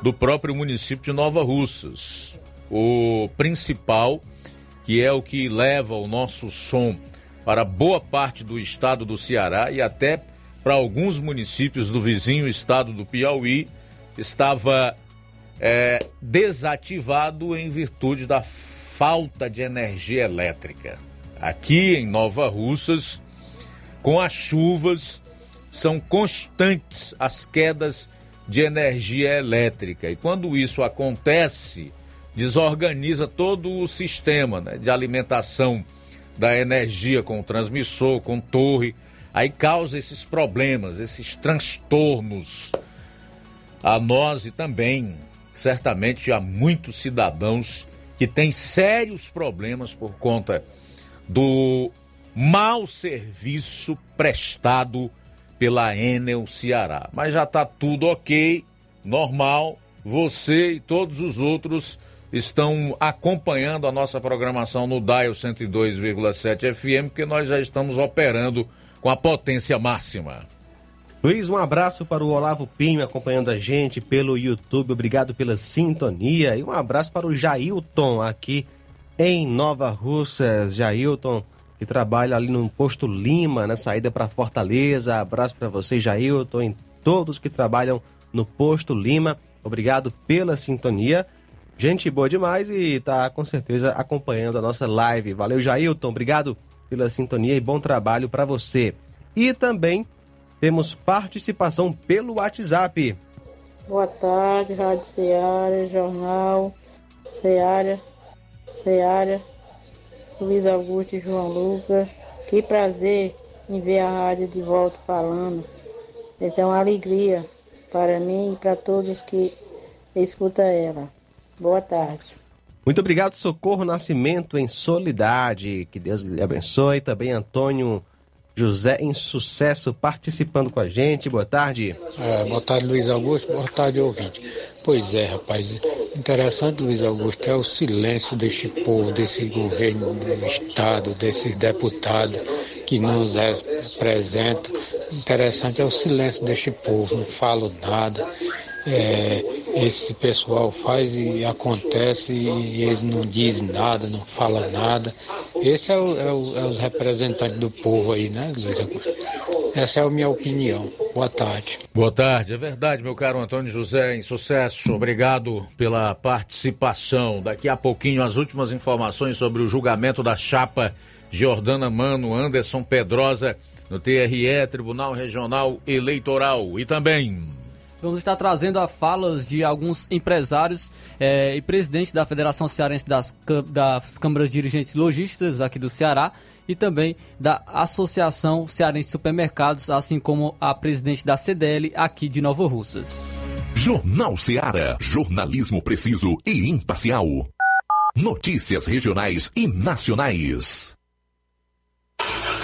Speaker 2: do próprio município de Nova Russas. O principal, que é o que leva o nosso som para boa parte do estado do Ceará e até para alguns municípios do vizinho estado do Piauí, estava é, desativado em virtude da falta de energia elétrica. Aqui em Nova Russas, com as chuvas, são constantes as quedas de energia elétrica. E quando isso acontece, desorganiza todo o sistema né, de alimentação da energia com transmissor, com torre. Aí causa esses problemas, esses transtornos a nós e também certamente há muitos cidadãos que têm sérios problemas por conta do mau serviço prestado pela Enel Ceará. Mas já está tudo ok, normal. Você e todos os outros estão acompanhando a nossa programação no Dial 102,7 FM, porque nós já estamos operando com a potência máxima.
Speaker 3: Luiz, um abraço para o Olavo Pinho acompanhando a gente pelo YouTube. Obrigado pela sintonia. E um abraço para o Jailton aqui em Nova Russas. Jailton que trabalha ali no posto Lima, na saída para Fortaleza. Abraço para você, Jailton, e todos que trabalham no posto Lima. Obrigado pela sintonia. Gente boa demais e tá com certeza acompanhando a nossa live. Valeu, Jailton. Obrigado pela sintonia e bom trabalho para você. E também temos participação pelo WhatsApp.
Speaker 18: Boa tarde, Rádio Ceará, Jornal Ceará, Ceará, Luiz Augusto e João Lucas. Que prazer em ver a rádio de volta falando. É uma alegria para mim e para todos que escutam ela. Boa tarde.
Speaker 3: Muito obrigado, Socorro Nascimento em Solidade. Que Deus lhe abençoe. Também Antônio José em Sucesso participando com a gente. Boa tarde.
Speaker 19: É, boa tarde, Luiz Augusto. Boa tarde, ouvinte. Pois é, rapaz. Interessante, Luiz Augusto, é o silêncio deste povo, desse governo do Estado, desses deputados que nos representam. Interessante é o silêncio deste povo, não falo nada é, esse pessoal faz e acontece e eles não dizem nada, não falam nada. Esse é, o, é, o, é os representantes do povo aí, né, Luiz Augusto? Essa é a minha opinião. Boa tarde.
Speaker 2: Boa tarde, é verdade, meu caro Antônio José, em sucesso. Obrigado pela participação. Daqui a pouquinho, as últimas informações sobre o julgamento da chapa Jordana Mano, Anderson Pedrosa, no TRE, Tribunal Regional Eleitoral. E também
Speaker 4: Vamos estar trazendo a falas de alguns empresários eh, e presidente da Federação Cearense das, das Câmaras Dirigentes Logistas aqui do Ceará e também da Associação Cearense de Supermercados, assim como a presidente da CDL aqui de Nova Russas.
Speaker 1: Jornal Ceará, jornalismo preciso e imparcial. Notícias regionais e nacionais.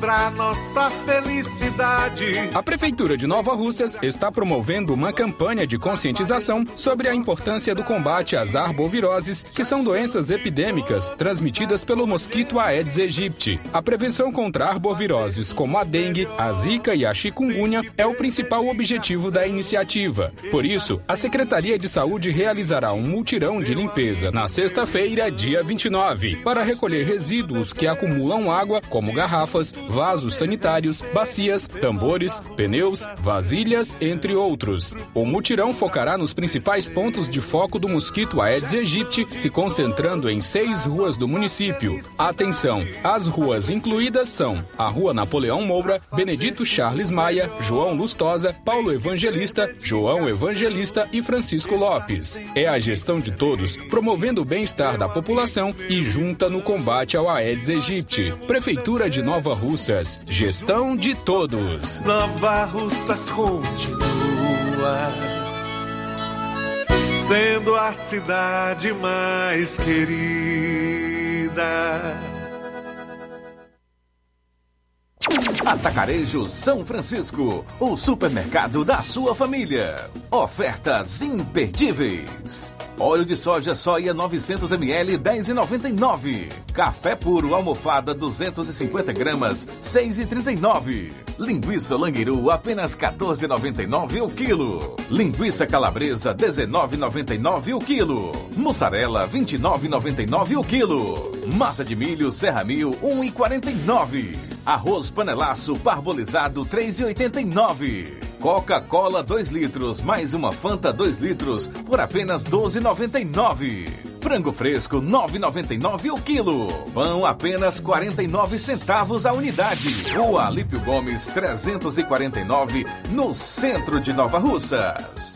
Speaker 20: Para nossa felicidade.
Speaker 6: A Prefeitura de Nova Russas está promovendo uma campanha de conscientização sobre a importância do combate às arboviroses, que são doenças epidêmicas transmitidas pelo mosquito Aedes aegypti. A prevenção contra arboviroses como a dengue, a zika e a chikungunya é o principal objetivo da iniciativa. Por isso, a Secretaria de Saúde realizará um multirão de limpeza na sexta-feira, dia 29, para recolher resíduos que acumulam água, como garrafas, vasos sanitários, bacias, tambores, pneus, vasilhas, entre outros. O mutirão focará nos principais pontos de foco do mosquito Aedes aegypti, se concentrando em seis ruas do município. Atenção! As ruas incluídas são a Rua Napoleão Moura, Benedito Charles Maia, João Lustosa, Paulo Evangelista, João Evangelista e Francisco Lopes. É a gestão de todos, promovendo o bem-estar da população e junta no combate ao Aedes aegypti. Prefeitura de Nova Russas. Gestão de todos.
Speaker 20: Nova Russas continua sendo a cidade mais querida.
Speaker 21: Atacarejo São Francisco, o supermercado da sua família. Ofertas imperdíveis. Óleo de soja soia 900 ml 10,99. Café puro almofada 250 gramas 6,39. Linguiça languiru apenas 14,99 o quilo. Linguiça calabresa 19,99 o quilo. Mussarela 29,99 o quilo. Massa de milho Serra Mil 1,49. Arroz panelaço parbolizado 3,89. Coca-Cola 2 litros mais uma Fanta 2 litros por apenas 12,99. Frango fresco 9,99 o quilo. Pão apenas 49 centavos a unidade. Rua Alípio Gomes 349 no centro de Nova Russas.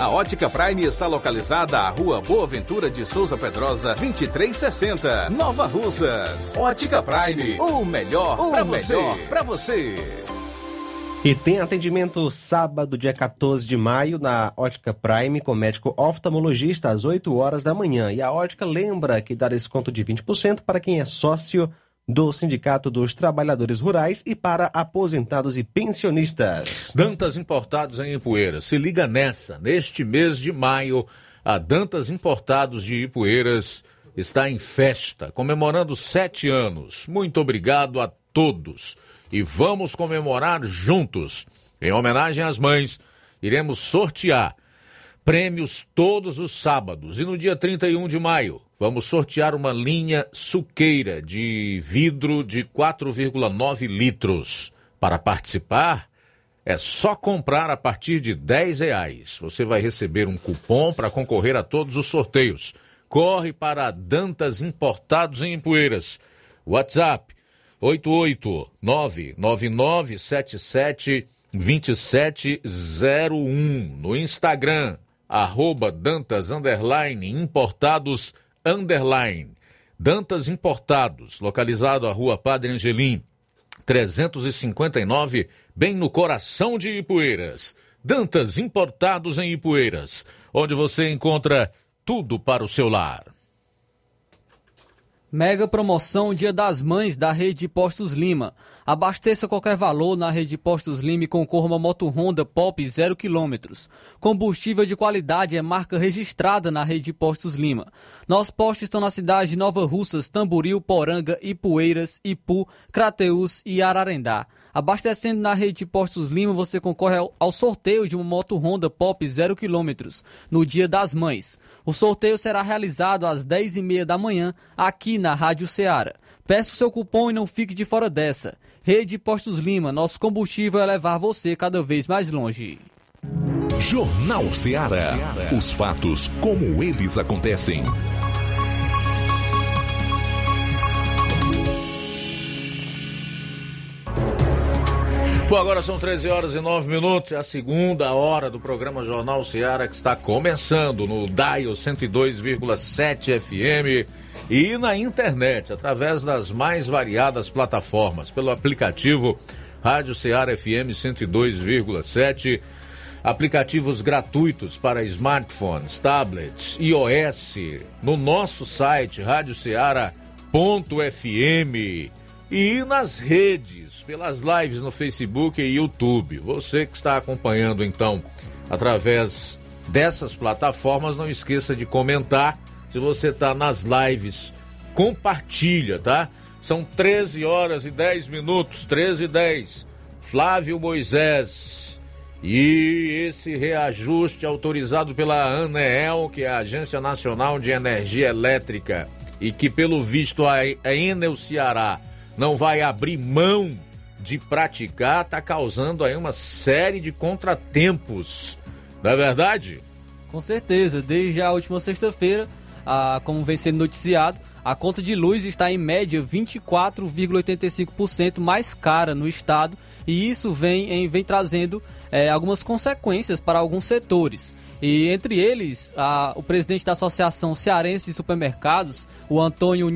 Speaker 21: A Ótica Prime está localizada à Rua Boa Ventura de Souza Pedrosa, 2360, Nova Russas. Ótica Prime, o melhor para você. Pra você.
Speaker 3: E tem atendimento sábado, dia 14 de maio, na Ótica Prime, com médico oftalmologista, às 8 horas da manhã. E a Ótica lembra que dá desconto de 20% para quem é sócio do Sindicato dos Trabalhadores Rurais e para aposentados e pensionistas.
Speaker 2: Dantas Importados em Ipueiras. Se liga nessa. Neste mês de maio, a Dantas Importados de Ipueiras está em festa, comemorando sete anos. Muito obrigado a todos. E vamos comemorar juntos. Em homenagem às mães, iremos sortear prêmios todos os sábados. E no dia 31 de maio, vamos sortear uma linha suqueira de vidro de 4,9 litros. Para participar, é só comprar a partir de 10 reais. Você vai receber um cupom para concorrer a todos os sorteios. Corre para Dantas Importados em Empoeiras. WhatsApp 88999772701. No Instagram, arroba Dantas Importados Underline. Dantas Importados, localizado à rua Padre Angelim, 359, bem no coração de Ipueiras. Dantas Importados em Ipueiras, onde você encontra tudo para o seu lar.
Speaker 4: Mega promoção Dia das Mães da Rede de Postos Lima. Abasteça qualquer valor na Rede de Postos Lima e concorra uma moto Honda Pop 0 km. Combustível de qualidade é marca registrada na Rede de Postos Lima. Nossos postos estão na cidade de Nova Russas, Tamboril, Poranga, Ipueiras, Ipu, Crateús e Ararendá. Abastecendo na rede de Postos Lima, você concorre ao, ao sorteio de uma moto Honda Pop 0 km no Dia das Mães. O sorteio será realizado às 10h30 da manhã aqui na Rádio Ceará. Peça o seu cupom e não fique de fora dessa. Rede Postos Lima, nosso combustível é levar você cada vez mais longe.
Speaker 1: Jornal Ceará. Os fatos como eles acontecem.
Speaker 2: Bom, agora são 13 horas e 9 minutos, é a segunda hora do programa Jornal Seara que está começando no Dial 102,7 FM e na internet, através das mais variadas plataformas, pelo aplicativo Rádio Seara FM 102,7, aplicativos gratuitos para smartphones, tablets, iOS, no nosso site radioceara.fm e nas redes, pelas lives no Facebook e YouTube. Você que está acompanhando então através dessas plataformas, não esqueça de comentar. Se você está nas lives, compartilha, tá? São 13 horas e 10 minutos, 13 e 10. Flávio Moisés. E esse reajuste autorizado pela ANEEL, que é a Agência Nacional de Energia Elétrica, e que pelo visto a Enel Ceará não vai abrir mão de praticar, está causando aí uma série de contratempos. Não é verdade?
Speaker 4: Com certeza, desde a última sexta-feira, como vem sendo noticiado, a conta de luz está em média 24,85% mais cara no estado e isso vem, em, vem trazendo é, algumas consequências para alguns setores. E entre eles, a, o presidente da Associação Cearense de Supermercados, o Antônio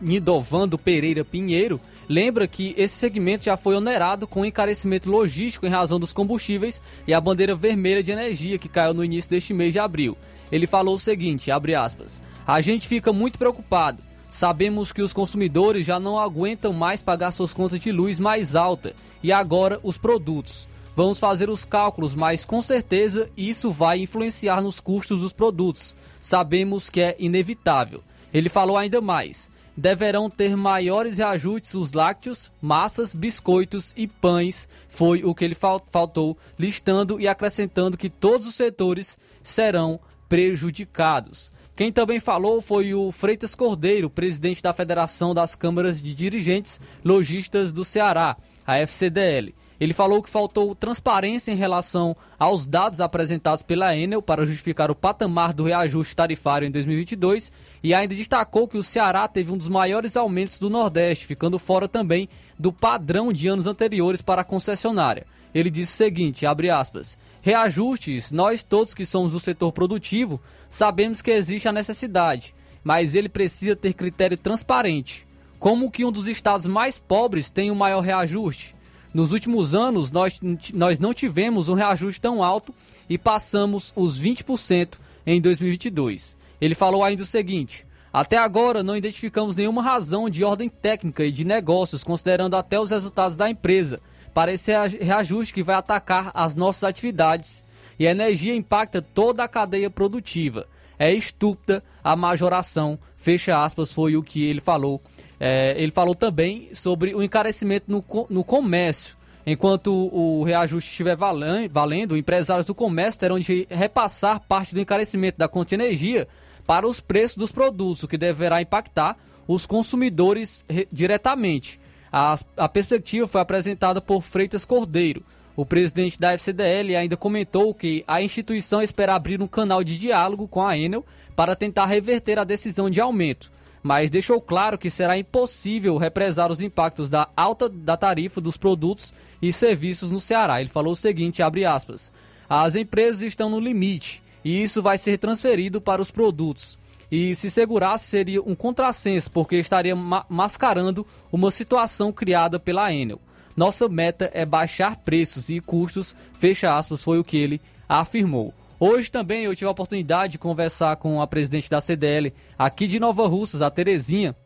Speaker 4: Nidovando Pereira Pinheiro, lembra que esse segmento já foi onerado com encarecimento logístico em razão dos combustíveis e a bandeira vermelha de energia que caiu no início deste mês de abril. Ele falou o seguinte, abre aspas, a gente fica muito preocupado. Sabemos que os consumidores já não aguentam mais pagar suas contas de luz mais alta e agora os produtos. Vamos fazer os cálculos, mas com certeza isso vai influenciar nos custos dos produtos. Sabemos que é inevitável. Ele falou ainda mais: deverão ter maiores reajustes os lácteos, massas, biscoitos e pães, foi o que ele faltou, listando e acrescentando que todos os setores serão prejudicados. Quem também falou foi o Freitas Cordeiro, presidente da Federação das Câmaras de Dirigentes Logistas do Ceará, a FCDL. Ele falou que faltou transparência em relação aos dados apresentados pela Enel para justificar o patamar do reajuste tarifário em 2022 e ainda destacou que o Ceará teve um dos maiores aumentos do Nordeste, ficando fora também do padrão de anos anteriores para a concessionária. Ele disse o seguinte, abre aspas, reajustes, nós todos que somos do setor produtivo sabemos que existe a necessidade, mas ele precisa ter critério transparente. Como que um dos estados mais pobres tem o maior reajuste? Nos últimos anos, nós, nós não tivemos um reajuste tão alto e passamos os 20% em 2022. Ele falou ainda o seguinte: até agora não identificamos nenhuma razão de ordem técnica e de negócios, considerando até os resultados da empresa, para esse reajuste que vai atacar as nossas atividades e a energia impacta toda a cadeia produtiva. É estúpida a majoração, fecha aspas, foi o que ele falou é, ele falou também sobre o encarecimento no, no comércio. Enquanto o reajuste estiver valendo, empresários do comércio terão de repassar parte do encarecimento da conta de energia para os preços dos produtos, o que deverá impactar os consumidores diretamente. A, a perspectiva foi apresentada por Freitas Cordeiro. O presidente da FCDL ainda comentou que a instituição espera abrir um canal de diálogo com a Enel para tentar reverter a decisão de aumento mas deixou claro que será impossível represar os impactos da alta da tarifa dos produtos e serviços no Ceará. Ele falou o seguinte, abre aspas, as empresas estão no limite e isso vai ser transferido para os produtos. E se segurasse seria um contrassenso, porque estaria ma mascarando uma situação criada pela Enel. Nossa meta é baixar preços e custos, fecha aspas, foi o que ele afirmou. Hoje também eu tive a oportunidade de conversar com a presidente da CDL aqui de Nova Russas, a Terezinha,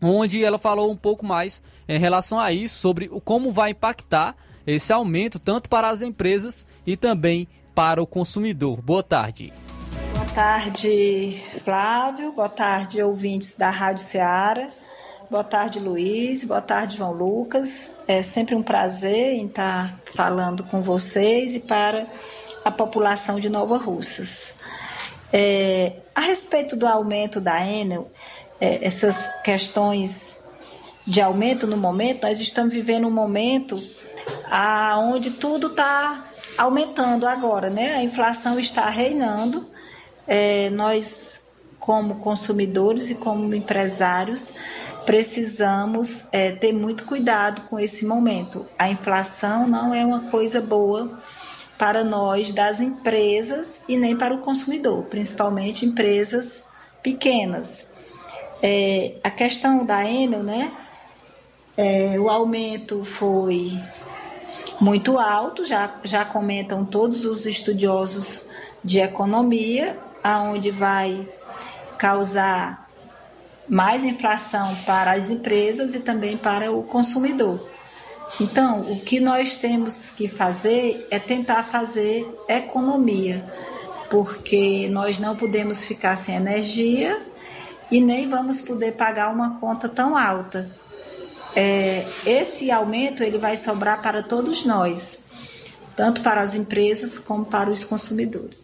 Speaker 4: onde ela falou um pouco mais em relação a isso, sobre como vai impactar esse aumento tanto para as empresas e também para o consumidor. Boa tarde.
Speaker 22: Boa tarde, Flávio. Boa tarde, ouvintes da Rádio Ceará. Boa tarde, Luiz. Boa tarde, João Lucas. É sempre um prazer em estar falando com vocês e para a população de Nova Russas. É, a respeito do aumento da Enel, é, essas questões de aumento no momento, nós estamos vivendo um momento onde tudo está aumentando agora, né? A inflação está reinando. É, nós, como consumidores e como empresários, precisamos é, ter muito cuidado com esse momento. A inflação não é uma coisa boa para nós das empresas e nem para o consumidor, principalmente empresas pequenas. É, a questão da Enel, né? É, o aumento foi muito alto, já, já comentam todos os estudiosos de economia, aonde vai causar mais inflação para as empresas e também para o consumidor. Então, o que nós temos que fazer é tentar fazer economia, porque nós não podemos ficar sem energia e nem vamos poder pagar uma conta tão alta. É, esse aumento ele vai sobrar para todos nós, tanto para as empresas como para os consumidores.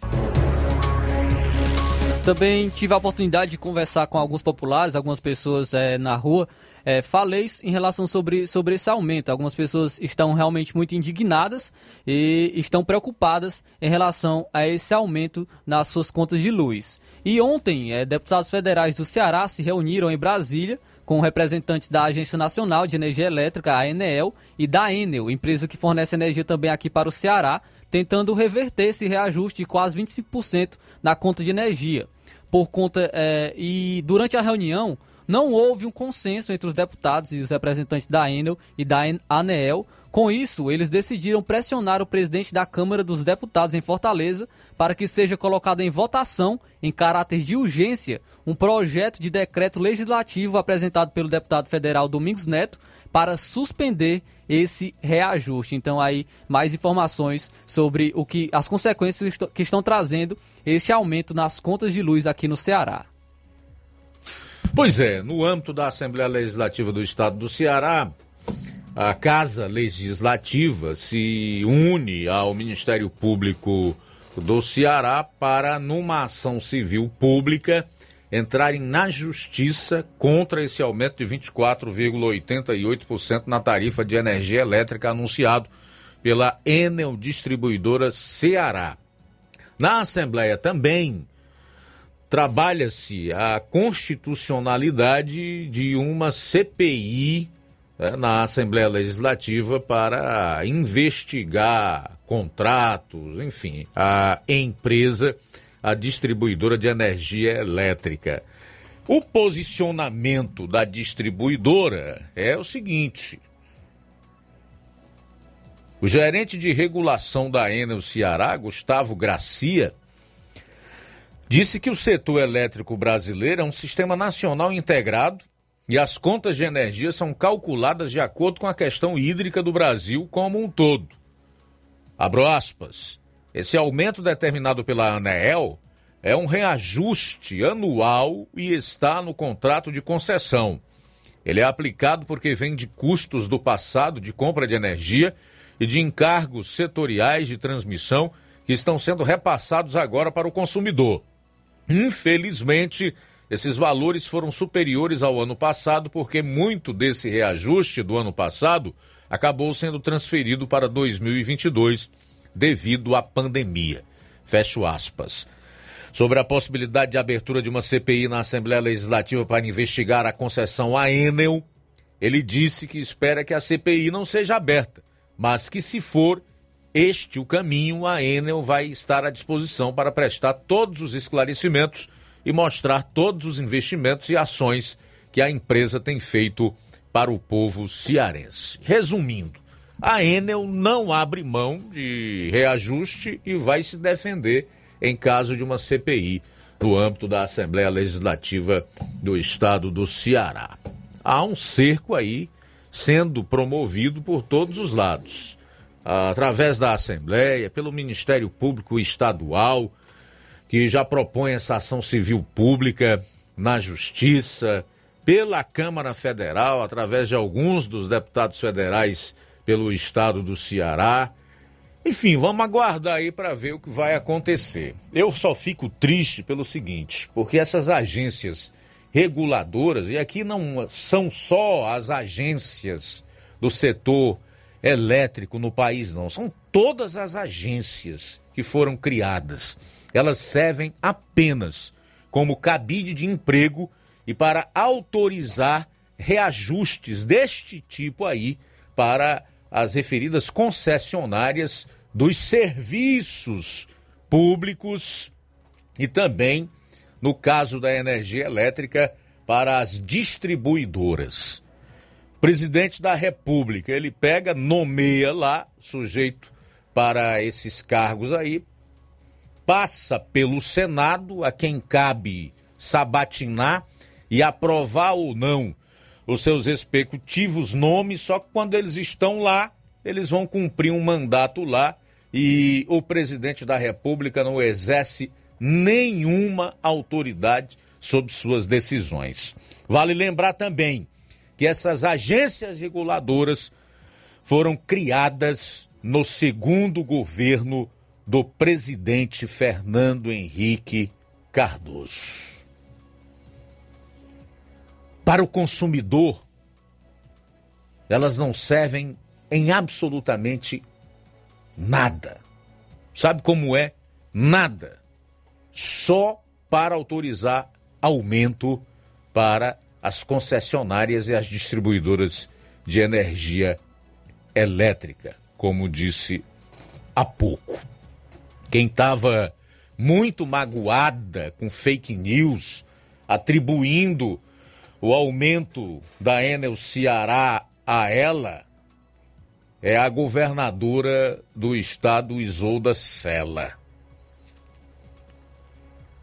Speaker 4: Também tive a oportunidade de conversar com alguns populares, algumas pessoas é, na rua, é, falei em relação sobre, sobre esse aumento. Algumas pessoas estão realmente muito indignadas e estão preocupadas em relação a esse aumento nas suas contas de luz. E ontem, é, deputados federais do Ceará se reuniram em Brasília com representantes da Agência Nacional de Energia Elétrica, a ANEEL, e da Enel, empresa que fornece energia também aqui para o Ceará, tentando reverter esse reajuste de quase 25% na conta de energia. Por conta é, e durante a reunião não houve um consenso entre os deputados e os representantes da Enel e da ANEEL. Com isso, eles decidiram pressionar o presidente da Câmara dos Deputados em Fortaleza para que seja colocado em votação, em caráter de urgência, um projeto de decreto legislativo apresentado pelo deputado federal Domingos Neto para suspender esse reajuste. Então aí mais informações sobre o que as consequências que estão trazendo este aumento nas contas de luz aqui no Ceará.
Speaker 2: Pois é, no âmbito da Assembleia Legislativa do Estado do Ceará, a Casa Legislativa se une ao Ministério Público do Ceará para, numa ação civil pública, entrarem na justiça contra esse aumento de 24,88% na tarifa de energia elétrica anunciado pela Enel Distribuidora Ceará. Na Assembleia também trabalha-se a constitucionalidade de uma CPI né, na Assembleia Legislativa para investigar contratos, enfim, a empresa, a distribuidora de energia elétrica. O posicionamento da distribuidora é o seguinte: o gerente de regulação da Enel Ceará, Gustavo Gracia, disse que o setor elétrico brasileiro é um sistema nacional integrado e as contas de energia são calculadas de acordo com a questão hídrica do Brasil como um todo. Abro aspas. Esse aumento determinado pela ANEEL é um reajuste anual e está no contrato de concessão. Ele é aplicado porque vem de custos do passado de compra de energia e de encargos setoriais de transmissão que estão sendo repassados agora para o consumidor. Infelizmente, esses valores foram superiores ao ano passado, porque muito desse reajuste do ano passado acabou sendo transferido para 2022 devido à pandemia. Fecho aspas. Sobre a possibilidade de abertura de uma CPI na Assembleia Legislativa para investigar a concessão à Enel, ele disse que espera que a CPI não seja aberta, mas que se for este o caminho, a Enel vai estar à disposição para prestar todos os esclarecimentos e mostrar todos os investimentos e ações que a empresa tem feito para o povo cearense. Resumindo, a Enel não abre mão de reajuste e vai se defender em caso de uma CPI no âmbito da Assembleia Legislativa do Estado do Ceará. Há um cerco aí sendo promovido por todos os lados através da Assembleia, pelo Ministério Público Estadual, que já propõe essa ação civil pública na Justiça, pela Câmara Federal, através de alguns dos deputados federais pelo estado do Ceará. Enfim, vamos aguardar aí para ver o que vai acontecer. Eu só fico triste pelo seguinte, porque essas agências reguladoras, e aqui não são só as agências do setor elétrico no país, não. São todas as agências que foram criadas. Elas servem apenas como cabide de emprego e para autorizar reajustes deste tipo aí para as referidas concessionárias dos serviços públicos e também, no caso da energia elétrica, para as distribuidoras presidente da República, ele pega, nomeia lá sujeito para esses cargos aí, passa pelo Senado, a quem cabe sabatinar e aprovar ou não os seus respectivos nomes, só que quando eles estão lá, eles vão cumprir um mandato lá e o presidente da República não exerce nenhuma autoridade sobre suas decisões. Vale lembrar também que essas agências reguladoras foram criadas no segundo governo do presidente Fernando Henrique Cardoso. Para o consumidor, elas não servem em absolutamente nada. Sabe como é? Nada. Só para autorizar aumento para as concessionárias e as distribuidoras de energia elétrica, como disse há pouco. Quem estava muito magoada com fake news, atribuindo o aumento da Enel Ceará a ela, é a governadora do estado Isolda Sela.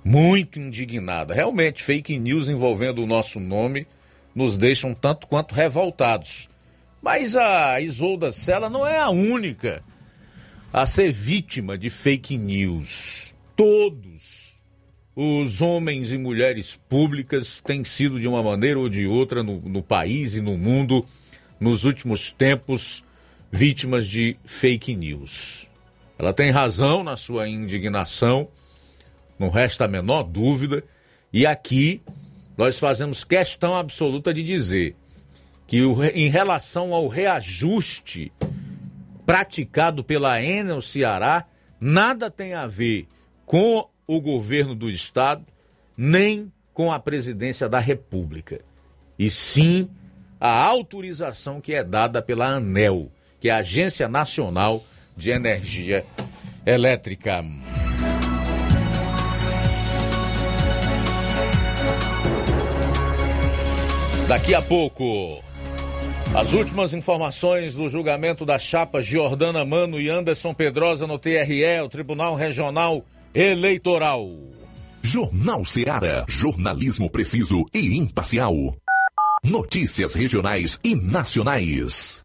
Speaker 2: Muito indignada. Realmente, fake news envolvendo o nosso nome nos deixam tanto quanto revoltados. Mas a Isolda Sela não é a única a ser vítima de fake news. Todos os homens e mulheres públicas têm sido, de uma maneira ou de outra, no, no país e no mundo, nos últimos tempos, vítimas de fake news. Ela tem razão na sua indignação, não resta a menor dúvida, e aqui nós fazemos questão absoluta de dizer que em relação ao reajuste praticado pela Enel Ceará, nada tem a ver com o governo do estado, nem com a presidência da República. E sim a autorização que é dada pela ANEL, que é a Agência Nacional de Energia Elétrica. Daqui a pouco, as últimas informações do julgamento da chapa Giordana Mano e Anderson Pedrosa no TRE, o Tribunal Regional Eleitoral.
Speaker 1: Jornal Seara. Jornalismo preciso e imparcial. Notícias regionais e nacionais.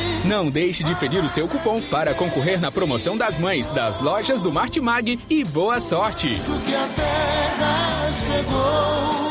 Speaker 6: Não deixe de pedir o seu cupom para concorrer na promoção das mães das lojas do Martimag e boa sorte!
Speaker 23: Que a terra chegou.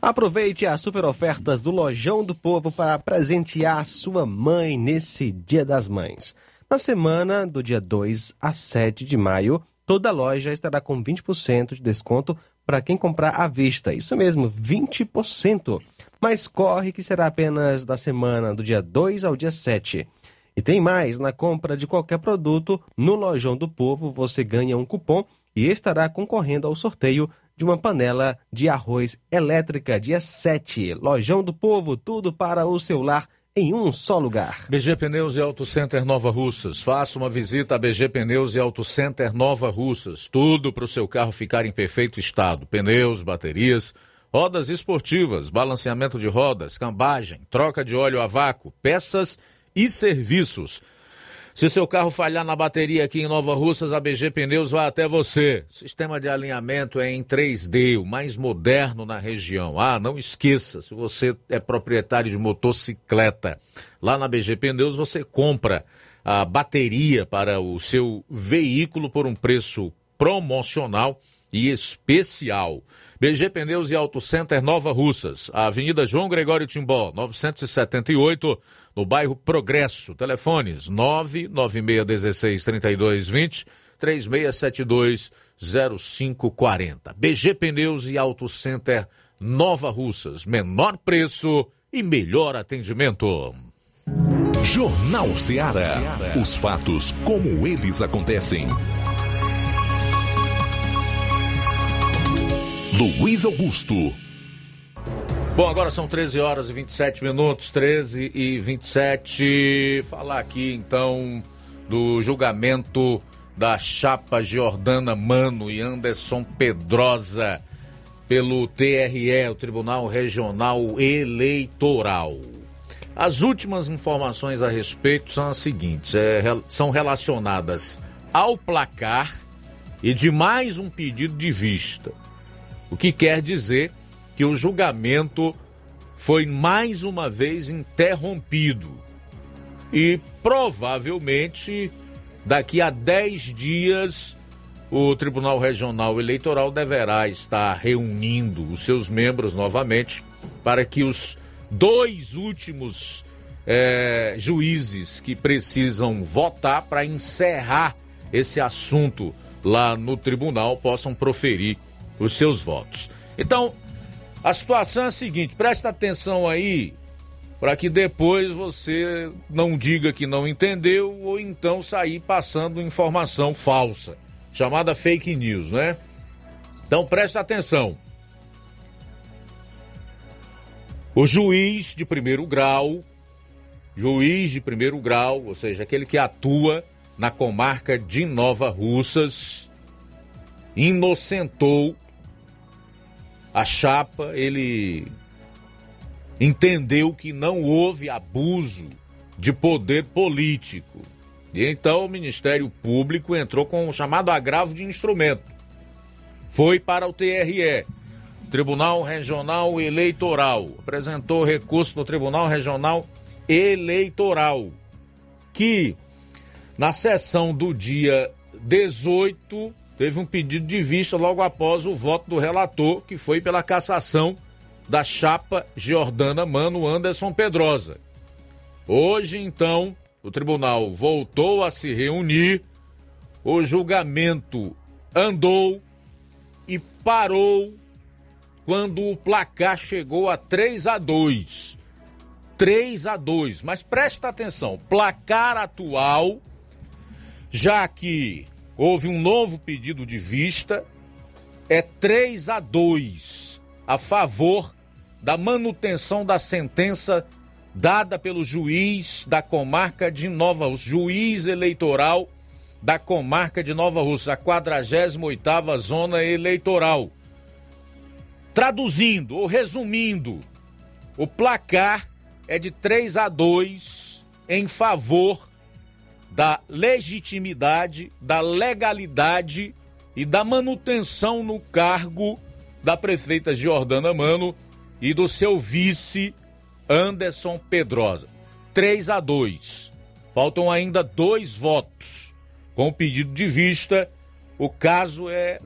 Speaker 3: Aproveite as super ofertas do Lojão do Povo para presentear sua mãe nesse Dia das Mães. Na semana do dia 2 a 7 de maio, toda loja estará com 20% de desconto para quem comprar à vista. Isso mesmo, 20%. Mas corre que será apenas da semana do dia 2 ao dia 7. E tem mais, na compra de qualquer produto no Lojão do Povo, você ganha um cupom e estará concorrendo ao sorteio de uma panela de arroz elétrica dia 7. Lojão do Povo, tudo para o seu lar em um só lugar.
Speaker 2: BG Pneus e Auto Center Nova Russas. Faça uma visita a BG Pneus e Auto Center Nova Russas. Tudo para o seu carro ficar em perfeito estado: pneus, baterias, rodas esportivas, balanceamento de rodas, cambagem, troca de óleo a vácuo, peças e serviços. Se seu carro falhar na bateria aqui em Nova Russas, a BG Pneus vai até você. Sistema de alinhamento é em 3D, o mais moderno na região. Ah, não esqueça, se você é proprietário de motocicleta, lá na BG Pneus você compra a bateria para o seu veículo por um preço promocional e especial. BG Pneus e Auto Center Nova Russas, Avenida João Gregório Timbó, 978, no bairro Progresso. Telefones 996163220, 36720540. BG Pneus e Auto Center Nova Russas, menor preço e melhor atendimento.
Speaker 1: Jornal Ceará. Os fatos como eles acontecem. Luiz Augusto.
Speaker 2: Bom, agora são 13 horas e 27 minutos, 13 e 27. Falar aqui então do julgamento da chapa Jordana Mano e Anderson Pedrosa pelo TRE, o Tribunal Regional Eleitoral. As últimas informações a respeito são as seguintes: é, são relacionadas ao placar e de mais um pedido de vista. O que quer dizer que o julgamento foi mais uma vez interrompido. E provavelmente daqui a 10 dias o Tribunal Regional Eleitoral deverá estar reunindo os seus membros novamente para que os dois últimos é, juízes que precisam votar para encerrar esse assunto lá no tribunal possam proferir os seus votos. Então, a situação é a seguinte: presta atenção aí, para que depois você não diga que não entendeu ou então sair passando informação falsa, chamada fake news, né? Então presta atenção. O juiz de primeiro grau, juiz de primeiro grau, ou seja, aquele que atua na comarca de Nova Russas, inocentou a chapa, ele entendeu que não houve abuso de poder político. E então o Ministério Público entrou com o chamado agravo de instrumento. Foi para o TRE, Tribunal Regional Eleitoral. Apresentou recurso no Tribunal Regional Eleitoral, que na sessão do dia 18 teve um pedido de vista logo após o voto do relator, que foi pela cassação da chapa Jordana Mano Anderson Pedrosa. Hoje, então, o tribunal voltou a se reunir, o julgamento andou e parou quando o placar chegou a 3 a 2. 3 a 2. Mas presta atenção, placar atual, já que houve um novo pedido de vista, é 3 a 2 a favor da manutenção da sentença dada pelo juiz da comarca de Nova Rússia, juiz eleitoral da comarca de Nova Rússia, a 48ª zona eleitoral. Traduzindo ou resumindo, o placar é de 3 a 2 em favor da legitimidade, da legalidade e da manutenção no cargo da prefeita Jordana Mano e do seu vice Anderson Pedrosa. 3 a 2. Faltam ainda dois votos. Com o pedido de vista, o caso é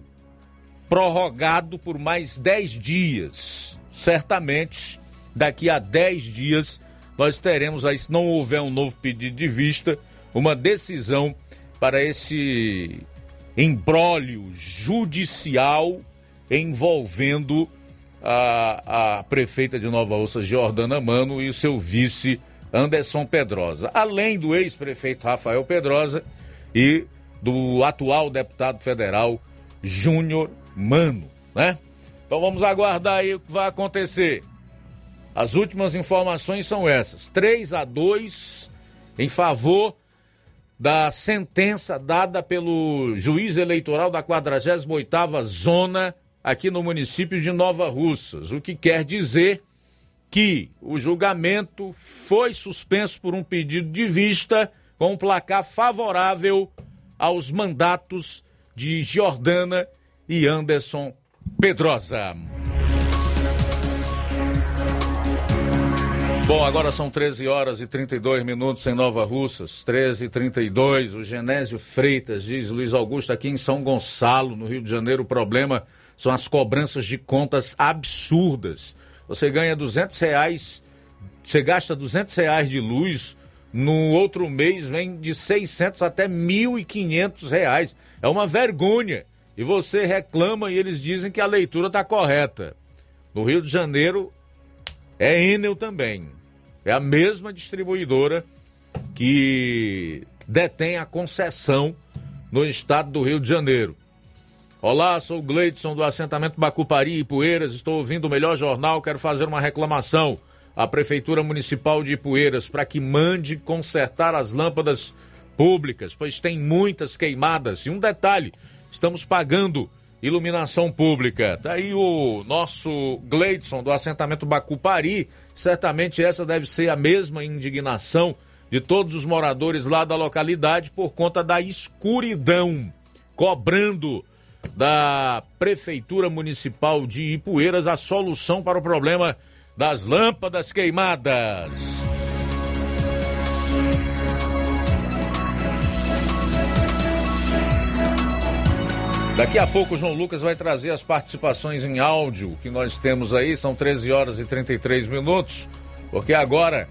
Speaker 2: prorrogado por mais 10 dias. certamente daqui a 10 dias nós teremos aí, se não houver um novo pedido de vista, uma decisão para esse embrólio judicial envolvendo a, a prefeita de Nova Russa, Jordana Mano, e o seu vice, Anderson Pedrosa. Além do ex-prefeito Rafael Pedrosa e do atual deputado federal Júnior Mano, né? Então vamos aguardar aí o que vai acontecer. As últimas informações são essas: 3 a 2 em favor da sentença dada pelo juiz eleitoral da 48ª zona aqui no município de Nova Russas, o que quer dizer que o julgamento foi suspenso por um pedido de vista com um placar favorável aos mandatos de Jordana e Anderson Pedrosa. Bom, agora são 13 horas e 32 minutos em Nova Russas, 13 e 32. O Genésio Freitas diz Luiz Augusto aqui em São Gonçalo, no Rio de Janeiro, o problema são as cobranças de contas absurdas. Você ganha 200 reais, você gasta 200 reais de luz, no outro mês vem de 600 até 1.500 reais. É uma vergonha. E você reclama e eles dizem que a leitura está correta. No Rio de Janeiro é Enel também. É a mesma distribuidora que detém a concessão no estado do Rio de Janeiro. Olá, sou o Gleidson do assentamento Bacupari e Poeiras, estou ouvindo o melhor jornal, quero fazer uma reclamação à Prefeitura Municipal de Ipueiras para que mande consertar as lâmpadas públicas, pois tem muitas queimadas. E um detalhe, estamos pagando iluminação pública. Daí tá o nosso Gleidson do assentamento Bacupari Certamente essa deve ser a mesma indignação de todos os moradores lá da localidade por conta da escuridão, cobrando da Prefeitura Municipal de Ipueiras a solução para o problema das lâmpadas queimadas. Daqui a pouco o João Lucas vai trazer as participações em áudio que nós temos aí, são 13 horas e 33 minutos, porque agora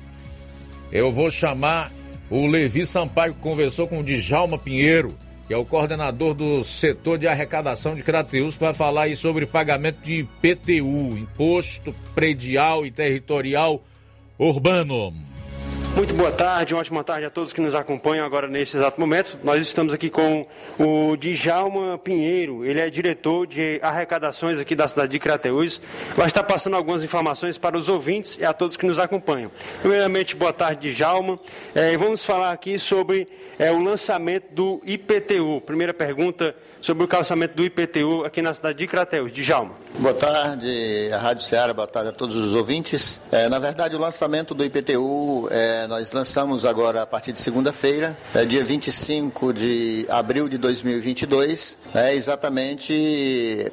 Speaker 2: eu vou chamar o Levi Sampaio, que conversou com o Djalma Pinheiro, que é o coordenador do setor de arrecadação de Crateus, que vai falar aí sobre pagamento de IPTU, Imposto Predial e Territorial Urbano.
Speaker 24: Muito boa tarde, uma ótima tarde a todos que nos acompanham agora nesse exato momento. Nós estamos aqui com o Djalma Pinheiro, ele é diretor de arrecadações aqui da cidade de Crateús. Vai estar passando algumas informações para os ouvintes e a todos que nos acompanham. Primeiramente, boa tarde, Djalma. É, vamos falar aqui sobre é, o lançamento do IPTU. Primeira pergunta sobre o calçamento do IPTU aqui na cidade de Crateus. Djalma.
Speaker 25: Boa tarde, a Rádio Ceará, boa tarde a todos os ouvintes. É, na verdade, o lançamento do IPTU, é, nós lançamos agora a partir de segunda-feira, é, dia 25 de abril de 2022, é, exatamente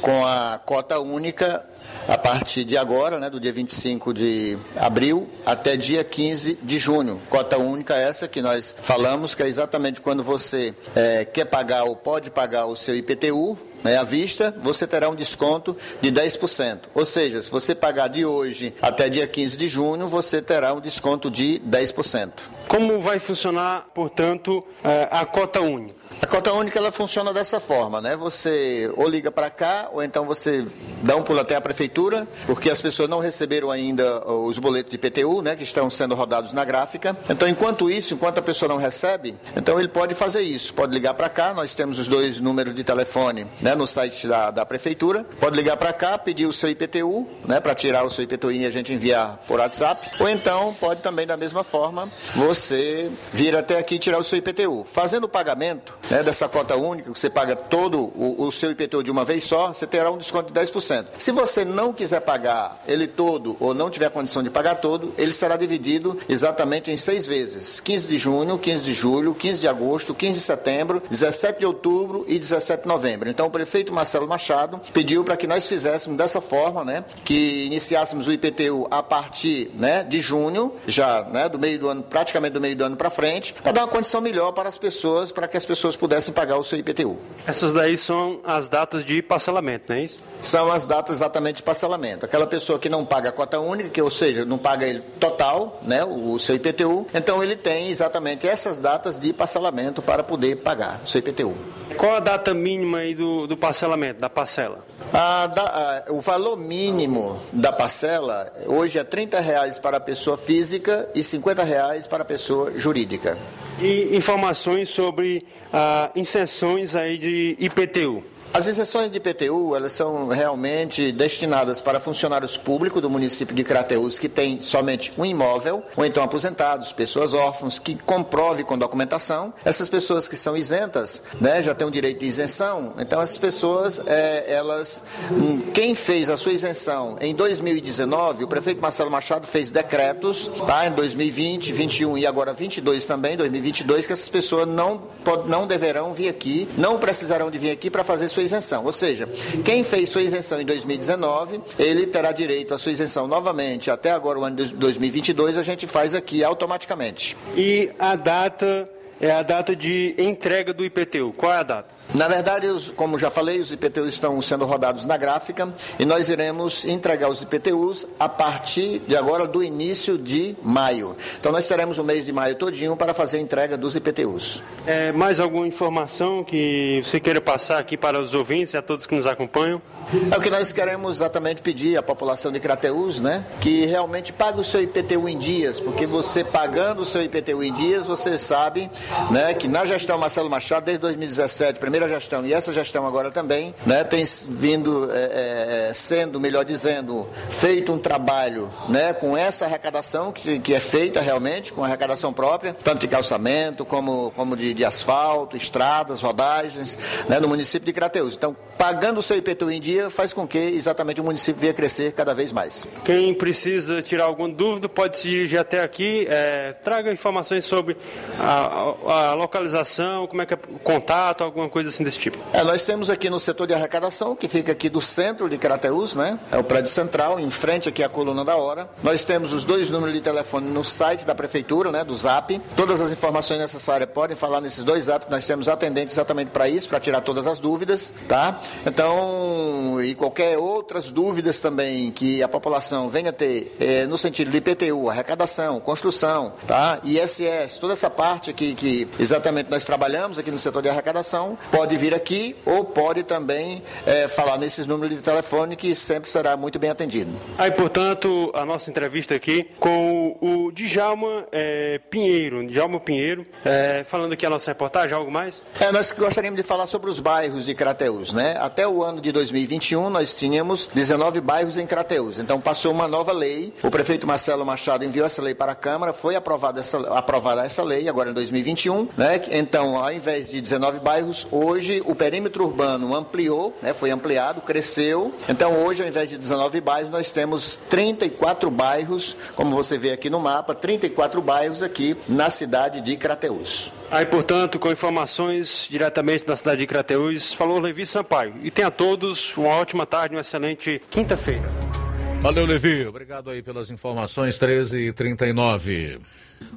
Speaker 25: com a cota única a partir de agora, né, do dia 25 de abril até dia 15 de junho. Cota única essa que nós falamos, que é exatamente quando você é, quer pagar ou pode pagar o seu IPTU, né, à vista, você terá um desconto de 10%. Ou seja, se você pagar de hoje até dia 15 de junho, você terá um desconto de 10%.
Speaker 24: Como vai funcionar, portanto, é, a cota única?
Speaker 25: A cota única ela funciona dessa forma, né? Você ou liga para cá, ou então você dá um pulo até a prefeitura, porque as pessoas não receberam ainda os boletos de IPTU, né? Que estão sendo rodados na gráfica. Então, enquanto isso, enquanto a pessoa não recebe, então ele pode fazer isso. Pode ligar para cá, nós temos os dois números de telefone né, no site da, da prefeitura. Pode ligar para cá, pedir o seu IPTU, né? Para tirar o seu IPTU e a gente enviar por WhatsApp. Ou então pode também, da mesma forma, você vir até aqui tirar o seu IPTU. Fazendo o pagamento, né, dessa cota única, que você paga todo o, o, seu IPTU de uma vez só, você terá um desconto de 10%. Se você não quiser pagar ele todo ou não tiver condição de pagar todo, ele será dividido exatamente em seis vezes: 15 de junho, 15 de julho, 15 de agosto, 15 de setembro, 17 de outubro e 17 de novembro. Então, o prefeito Marcelo Machado pediu para que nós fizéssemos dessa forma, né, que iniciássemos o IPTU a partir né, de junho, já né, do meio do ano praticamente do meio do ano para frente, para dar uma condição melhor para as pessoas, para que as pessoas pudessem pagar o seu IPTU.
Speaker 24: Essas daí são as datas de parcelamento, não é isso?
Speaker 25: São as datas exatamente de parcelamento. Aquela pessoa que não paga a cota única, que ou seja, não paga ele total, né, o seu IPTU, então ele tem exatamente essas datas de parcelamento para poder pagar o seu IPTU.
Speaker 24: Qual a data mínima aí do, do parcelamento, da parcela?
Speaker 25: A, da, a, o valor mínimo da parcela hoje é 30 reais para a pessoa física e 50 reais para a pessoa jurídica.
Speaker 24: E informações sobre ah, inserções aí de IPTU.
Speaker 25: As isenções de IPTU, elas são realmente destinadas para funcionários públicos do município de Crateús que têm somente um imóvel, ou então aposentados, pessoas órfãos, que comprove com documentação. Essas pessoas que são isentas, né, já têm um direito de isenção, então essas pessoas, é, elas, hum, quem fez a sua isenção em 2019, o prefeito Marcelo Machado fez decretos, tá, em 2020, 21 e agora 22 também, 2022, que essas pessoas não, não deverão vir aqui, não precisarão de vir aqui para fazer sua isenção. Ou seja, quem fez sua isenção em 2019, ele terá direito à sua isenção novamente. Até agora, o ano de 2022, a gente faz aqui automaticamente.
Speaker 24: E a data é a data de entrega do IPTU. Qual é a data?
Speaker 25: Na verdade, como já falei, os IPTUs estão sendo rodados na gráfica e nós iremos entregar os IPTUs a partir de agora do início de maio. Então nós teremos o mês de maio todinho para fazer a entrega dos IPTUs.
Speaker 24: É, mais alguma informação que você queira passar aqui para os ouvintes e a todos que nos acompanham?
Speaker 25: É o que nós queremos exatamente pedir à população de Crateús, né? Que realmente pague o seu IPTU em dias, porque você pagando o seu IPTU em dias, você sabe, né, que na gestão Marcelo Machado, desde 2017, primeira gestão e essa gestão agora também, né, tem vindo é, é, sendo, melhor dizendo, feito um trabalho, né, com essa arrecadação que, que é feita realmente, com arrecadação própria, tanto de calçamento como, como de, de asfalto, estradas, rodagens, né, no município de Crateús. Então, pagando o seu IPTU em dia faz com que exatamente o município venha crescer cada vez mais.
Speaker 24: Quem precisa tirar alguma dúvida pode se dirigir até aqui, é, traga informações sobre a, a, localização, como é que é contato, alguma coisa assim desse tipo.
Speaker 25: É, nós temos aqui no setor de arrecadação, que fica aqui do centro de Crateús, né? É o prédio central, em frente aqui à coluna da hora. Nós temos os dois números de telefone no site da prefeitura, né? Do Zap. Todas as informações necessárias podem falar nesses dois Zap, nós temos atendentes exatamente para isso, para tirar todas as dúvidas, tá? Então, e qualquer outras dúvidas também que a população venha ter é, no sentido de IPTU, arrecadação, construção, tá? ISS, toda essa parte aqui que exatamente nós trabalhamos aqui no setor de arrecadação, pode vir aqui ou pode também é, falar nesses números de telefone que sempre será muito bem atendido.
Speaker 24: Aí, portanto, a nossa entrevista aqui com o Djalma é, Pinheiro, Djalma Pinheiro, é, falando aqui a nossa reportagem, algo mais?
Speaker 25: É, nós gostaríamos de falar sobre os bairros de Crateus, né? Até o ano de 2021 nós tínhamos 19 bairros em Crateus. Então passou uma nova lei. O prefeito Marcelo Machado enviou essa lei para a Câmara, foi aprovada essa, aprovada essa lei agora em 2021, né? Então, ao invés de 19 bairros, hoje o perímetro urbano ampliou, né? Foi ampliado, cresceu. Então, hoje ao invés de 19 bairros, nós temos 34 bairros, como você vê aqui no mapa, 34 bairros aqui na cidade de Crateus.
Speaker 24: Aí, portanto, com informações diretamente da cidade de Crateús, falou Levi Sampaio. E tenha a todos uma ótima tarde, uma excelente quinta-feira.
Speaker 2: Valeu, Levi. Obrigado aí pelas informações, 13 e 39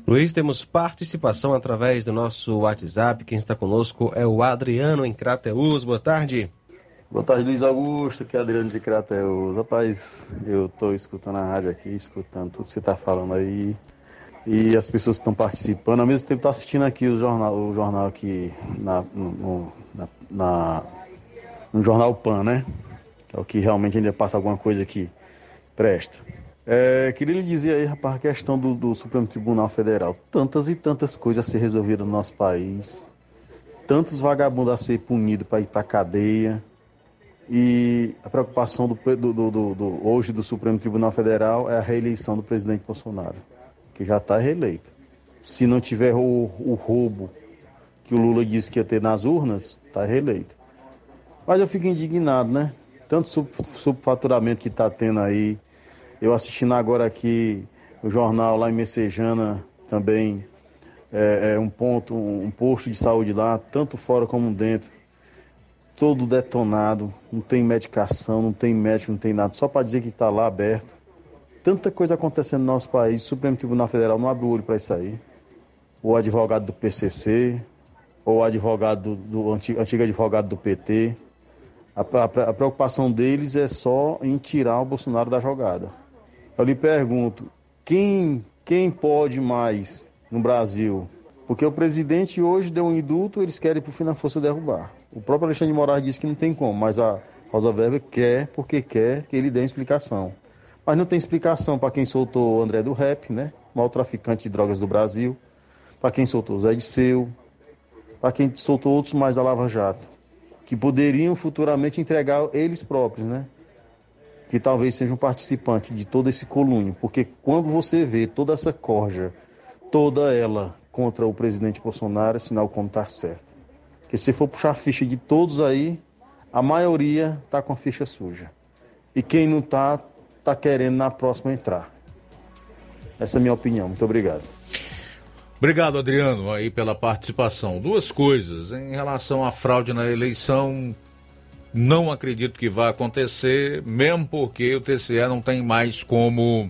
Speaker 3: Luiz, temos participação através do nosso WhatsApp. Quem está conosco é o Adriano em Crateús. Boa tarde.
Speaker 26: Boa tarde, Luiz Augusto, que é Adriano de Crateús. Rapaz, eu estou escutando a rádio aqui, escutando tudo que você está falando aí e as pessoas que estão participando, ao mesmo tempo estou assistindo aqui o jornal, o jornal aqui na, no, na, na, no jornal Pan, né? É o que realmente ainda passa alguma coisa que presta. É, queria lhe dizer aí, rapaz, a questão do, do Supremo Tribunal Federal. Tantas e tantas coisas a ser resolvidas no nosso país. Tantos vagabundos a ser punidos para ir para cadeia. E a preocupação do, do, do, do, hoje do Supremo Tribunal Federal é a reeleição do presidente Bolsonaro que já está reeleito. Se não tiver o, o, roubo que o Lula disse que ia ter nas urnas, está reeleito. Mas eu fico indignado, né? Tanto subfaturamento que está tendo aí. Eu assistindo agora aqui o jornal lá em Messejana também, é, é um ponto, um posto de saúde lá, tanto fora como dentro, todo detonado, não tem medicação, não tem médico, não tem nada, só para dizer que está lá aberto tanta coisa acontecendo no nosso país, o Supremo Tribunal Federal não abre o olho para isso aí. ou advogado do PCC, ou advogado do, do antigo, antigo advogado do PT. A, a, a preocupação deles é só em tirar o Bolsonaro da jogada. Eu lhe pergunto, quem, quem pode mais no Brasil? Porque o presidente hoje deu um indulto, eles querem por fim na força derrubar. O próprio Alexandre de Moraes disse que não tem como, mas a Rosa Weber quer, porque quer que ele dê explicação. Mas não tem explicação para quem soltou o André do Rap, né? O maior traficante de drogas do Brasil. Para quem soltou o Zé Disseu. Para quem soltou outros mais da Lava Jato. Que poderiam futuramente entregar eles próprios, né? Que talvez sejam participantes de todo esse colunho. Porque quando você vê toda essa corja, toda ela contra o presidente Bolsonaro, é sinal como está certo. Porque se for puxar a ficha de todos aí, a maioria está com a ficha suja. E quem não está, está querendo na próxima entrar. Essa é a minha opinião. Muito obrigado.
Speaker 2: Obrigado, Adriano, aí pela participação. Duas coisas. Em relação à fraude na eleição, não acredito que vai acontecer, mesmo porque o TCE não tem mais como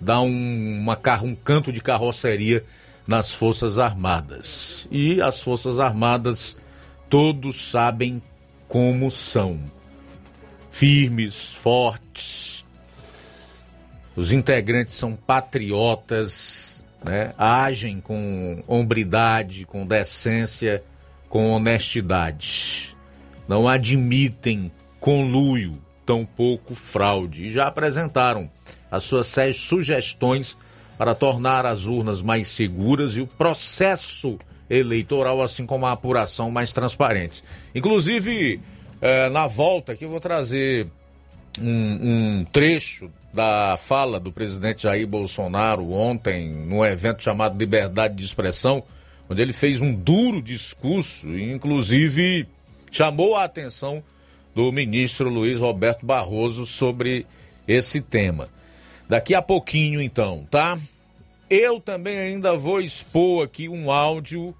Speaker 2: dar um, uma, um canto de carroceria nas Forças Armadas. E as Forças Armadas, todos sabem como são. Firmes, fortes. Os integrantes são patriotas, né? agem com hombridade, com decência, com honestidade. Não admitem conluio, tampouco fraude. E já apresentaram as suas sugestões para tornar as urnas mais seguras e o processo eleitoral, assim como a apuração, mais transparentes. Inclusive, eh, na volta aqui eu vou trazer um, um trecho da fala do presidente Jair Bolsonaro ontem, num evento chamado Liberdade de Expressão, onde ele fez um duro discurso inclusive, chamou a atenção do ministro Luiz Roberto Barroso sobre esse tema. Daqui a pouquinho, então, tá? Eu também ainda vou expor aqui um áudio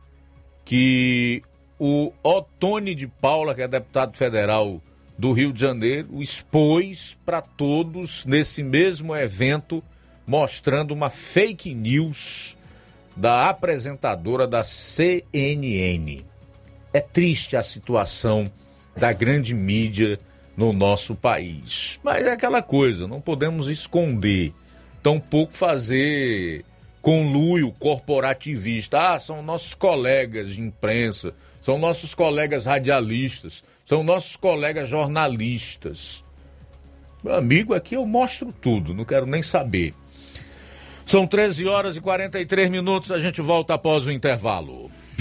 Speaker 2: que o Otone de Paula, que é deputado federal do Rio de Janeiro, expôs para todos nesse mesmo evento, mostrando uma fake news da apresentadora da CNN. É triste a situação da grande mídia no nosso país. Mas é aquela coisa, não podemos esconder, tampouco fazer conluio corporativista. Ah, são nossos colegas de imprensa, são nossos colegas radialistas, são nossos colegas jornalistas. Meu amigo, aqui eu mostro tudo, não quero nem saber. São 13 horas e 43 minutos, a gente volta após o intervalo.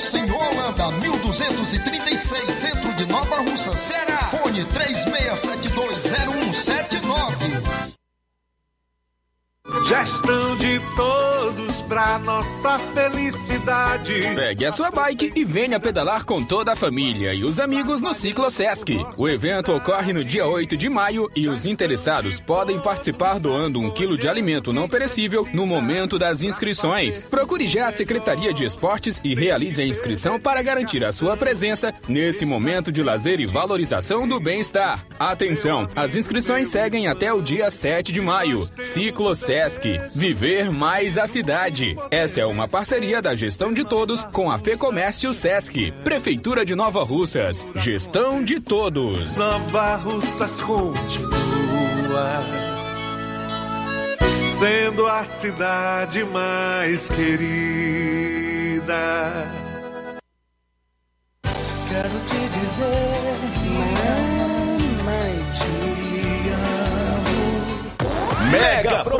Speaker 27: Mocenola, Holanda, 1236, centro de Nova Russa, Ceará. Fone 36720179.
Speaker 28: Gestão de todos pra nossa felicidade.
Speaker 6: Pegue a sua bike e venha pedalar com toda a família e os amigos no Ciclo Sesc. O evento ocorre no dia 8 de maio e os interessados podem participar doando um quilo de alimento não perecível no momento das inscrições. Procure já a Secretaria de Esportes e realize a inscrição para garantir a sua presença nesse momento de lazer e valorização do bem-estar. Atenção, as inscrições seguem até o dia 7 de maio. Ciclo Sesc. Viver mais a cidade. Essa é uma parceria da gestão de todos com a Fecomércio Sesc. Prefeitura de Nova Russas. Gestão de todos.
Speaker 28: Nova Russas continua sendo a cidade mais querida.
Speaker 27: Quero te dizer, mamãe, te amo.
Speaker 1: Mega promoção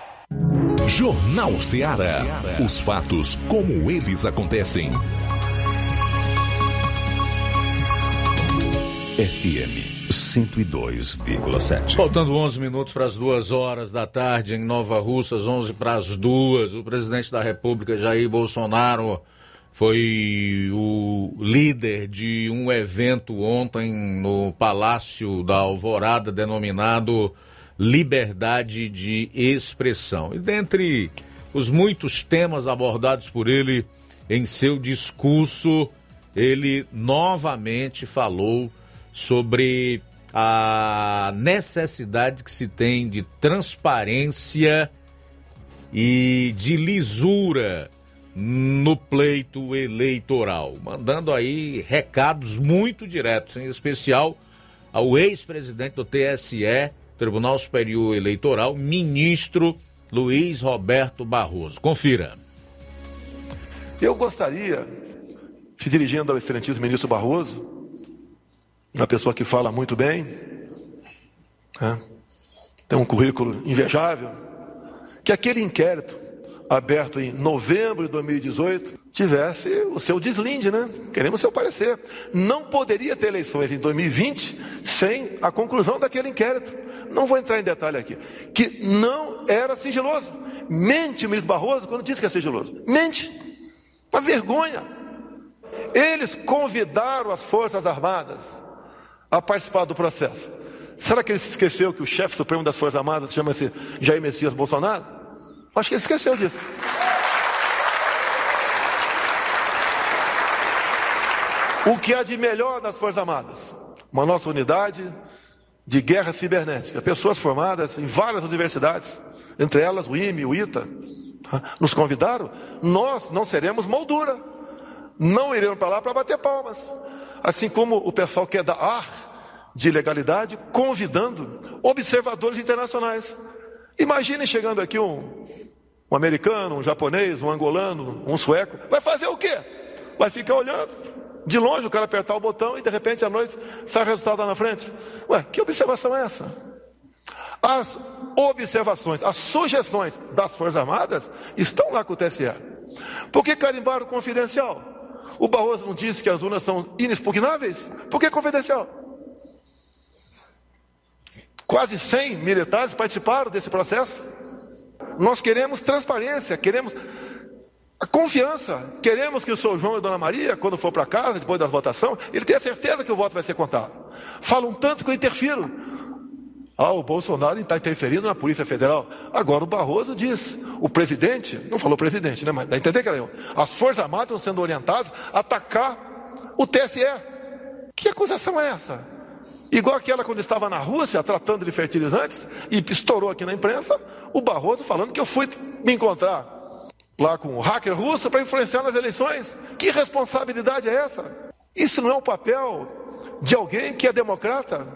Speaker 1: Jornal Ceará. Os fatos como eles acontecem. FM 102,7.
Speaker 2: Faltando 11 minutos para as duas horas da tarde em Nova Russas, 11 para as duas. O presidente da República, Jair Bolsonaro, foi o líder de um evento ontem no Palácio da Alvorada, denominado Liberdade de Expressão. E dentre os muitos temas abordados por ele em seu discurso, ele novamente falou sobre a necessidade que se tem de transparência e de lisura no pleito eleitoral, mandando aí recados muito diretos, em especial ao ex-presidente do TSE, Tribunal Superior Eleitoral, ministro Luiz Roberto Barroso. Confira.
Speaker 29: Eu gostaria, se dirigindo ao excelentíssimo ministro Barroso, uma pessoa que fala muito bem, né? tem um currículo invejável, que aquele inquérito aberto em novembro de 2018 tivesse o seu deslinde, né? Queremos seu parecer. Não poderia ter eleições em 2020 sem a conclusão daquele inquérito. Não vou entrar em detalhe aqui. Que não era sigiloso. Mente o ministro Barroso quando disse que é sigiloso. Mente. Uma vergonha. Eles convidaram as Forças Armadas a participar do processo. Será que ele se esqueceu que o chefe supremo das Forças Armadas chama-se Jair Messias Bolsonaro? Acho que ele esqueceu disso. O que há de melhor nas Forças Armadas? Uma nossa unidade de guerra cibernética. Pessoas formadas em várias universidades, entre elas o IME, o ITA, tá? nos convidaram. Nós não seremos moldura. Não iremos para lá para bater palmas. Assim como o pessoal quer dar ar de legalidade, convidando observadores internacionais. Imaginem chegando aqui um, um americano, um japonês, um angolano, um sueco. Vai fazer o quê? Vai ficar olhando. De longe o cara apertar o botão e de repente à noite sai o resultado lá na frente. Ué, que observação é essa? As observações, as sugestões das Forças Armadas estão lá com o TSE. Por que carimbaram confidencial? O Barroso não disse que as urnas são inexpugnáveis? Por que confidencial? Quase 100 militares participaram desse processo. Nós queremos transparência, queremos a confiança. Queremos que o senhor João e a dona Maria, quando for para casa, depois da votação, ele tenha certeza que o voto vai ser contado. Falam tanto que eu interfiro. Ah, o Bolsonaro está interferindo na Polícia Federal. Agora o Barroso diz, o presidente, não falou presidente, né? Mas dá a entender era eu. As Forças Armadas estão sendo orientadas a atacar o TSE. Que acusação é essa? Igual aquela quando estava na Rússia tratando de fertilizantes e estourou aqui na imprensa, o Barroso falando que eu fui me encontrar lá com o hacker russo para influenciar nas eleições. Que responsabilidade é essa? Isso não é o papel de alguém que é democrata,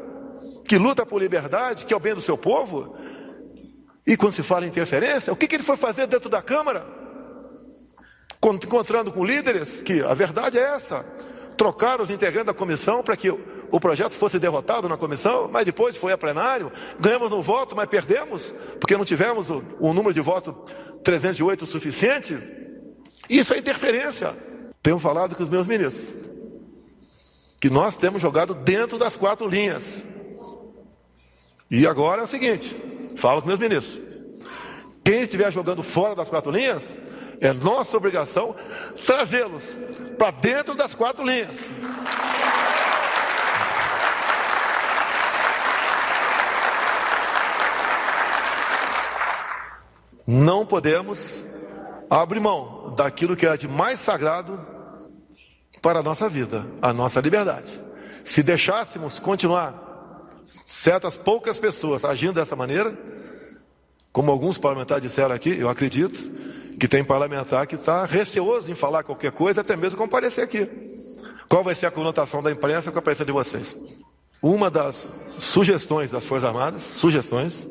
Speaker 29: que luta por liberdade, que é o bem do seu povo? E quando se fala em interferência, o que, que ele foi fazer dentro da Câmara? Encontrando com líderes, que a verdade é essa. Trocaram os integrantes da comissão para que o projeto fosse derrotado na comissão, mas depois foi a plenário. Ganhamos no voto, mas perdemos, porque não tivemos o, o número de votos 308 o suficiente? Isso é interferência. Tenho falado com os meus ministros que nós temos jogado dentro das quatro linhas. E agora é o seguinte: falo com meus ministros. Quem estiver jogando fora das quatro linhas, é nossa obrigação trazê-los para dentro das quatro linhas. Não podemos abrir mão daquilo que é de mais sagrado para a nossa vida, a nossa liberdade. Se deixássemos continuar certas poucas pessoas agindo dessa maneira, como alguns parlamentares disseram aqui, eu acredito que tem parlamentar que está receoso em falar qualquer coisa, até mesmo comparecer aqui. Qual vai ser a conotação da imprensa com a presença de vocês? Uma das sugestões das Forças Armadas, sugestões,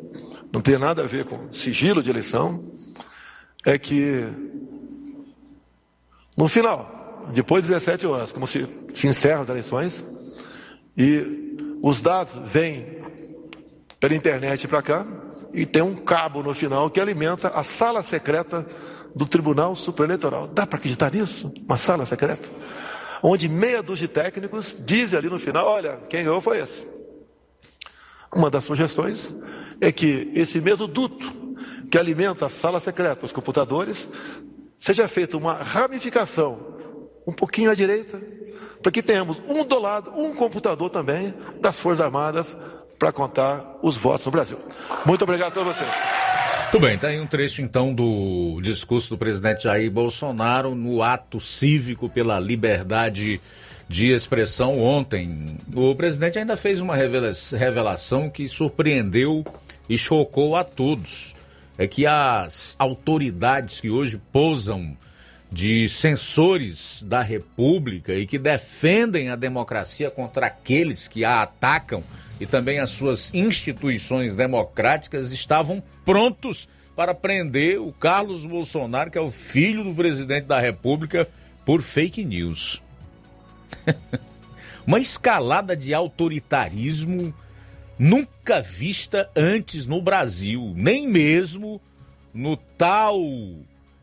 Speaker 29: não tem nada a ver com sigilo de eleição, é que no final, depois de 17 horas, como se, se encerram as eleições, e os dados vêm pela internet para cá, e tem um cabo no final que alimenta a sala secreta do Tribunal Superior Eleitoral. Dá para acreditar nisso? Uma sala secreta? Onde meia dúzia de técnicos dizem ali no final: olha, quem ganhou foi esse. Uma das sugestões é que esse mesmo duto que alimenta a sala secreta, os computadores, seja feita uma ramificação um pouquinho à direita, para que tenhamos um do lado, um computador também das Forças Armadas para contar os votos no Brasil. Muito obrigado a todos vocês.
Speaker 2: Muito bem, está aí um trecho então do discurso do presidente Jair Bolsonaro no ato cívico pela liberdade de expressão ontem. O presidente ainda fez uma revelação que surpreendeu e chocou a todos. É que as autoridades que hoje posam de censores da República e que defendem a democracia contra aqueles que a atacam e também as suas instituições democráticas estavam prontos para prender o Carlos Bolsonaro, que é o filho do presidente da República, por fake news. Uma escalada de autoritarismo nunca vista antes no Brasil, nem mesmo no tal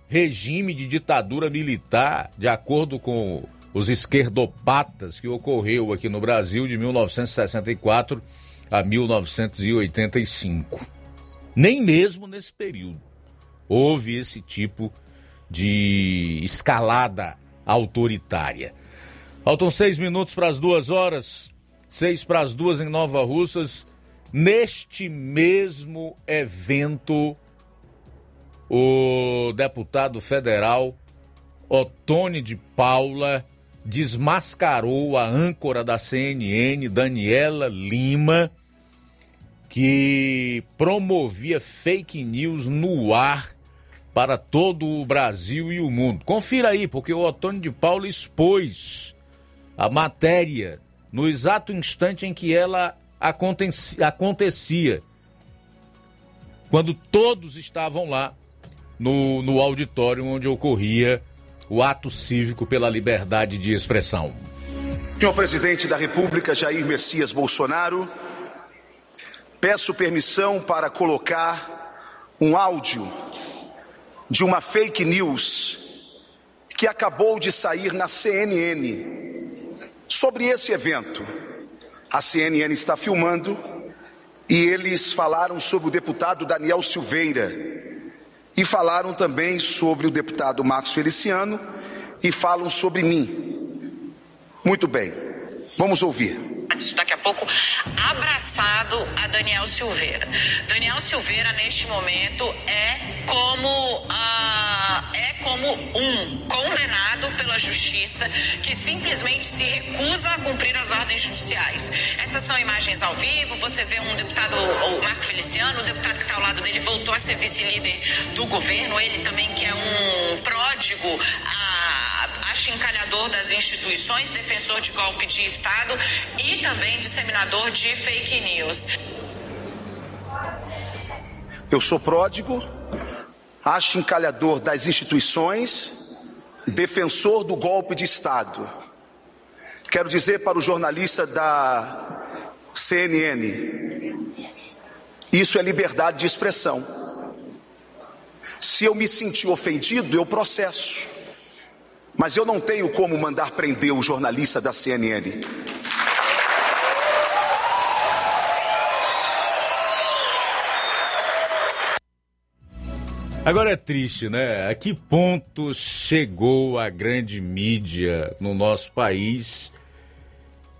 Speaker 2: regime de ditadura militar, de acordo com os esquerdopatas que ocorreu aqui no Brasil de 1964 a 1985. Nem mesmo nesse período houve esse tipo de escalada autoritária. Faltam seis minutos para as duas horas seis para as duas em Nova Russas. Neste mesmo evento, o deputado federal Otone de Paula desmascarou a âncora da CNN, Daniela Lima, que promovia fake news no ar para todo o Brasil e o mundo. Confira aí, porque o Otônio de Paula expôs a matéria no exato instante em que ela acontecia, quando todos estavam lá no, no auditório onde ocorria o ato cívico pela liberdade de expressão.
Speaker 30: Senhor presidente da República, Jair Messias Bolsonaro, peço permissão para colocar um áudio de uma fake news que acabou de sair na CNN sobre esse evento. A CNN está filmando e eles falaram sobre o deputado Daniel Silveira e falaram também sobre o deputado Marcos Feliciano e falam sobre mim. Muito bem, vamos ouvir
Speaker 31: daqui a pouco, abraçado a Daniel Silveira. Daniel Silveira, neste momento, é como, é como um condenado pela justiça que simplesmente se recusa a cumprir as ordens judiciais. Essas são imagens ao vivo, você vê um deputado, o Marco Feliciano, o deputado que está ao lado dele voltou a ser vice-líder do governo, ele também que é um pródigo. A, achincalhador das instituições, defensor de golpe de Estado e também disseminador de fake news.
Speaker 30: Eu sou pródigo, achincalhador das instituições, defensor do golpe de Estado. Quero dizer para o jornalista da CNN: isso é liberdade de expressão. Se eu me sentir ofendido, eu processo. Mas eu não tenho como mandar prender o jornalista da CNN.
Speaker 2: Agora é triste, né? A que ponto chegou a grande mídia no nosso país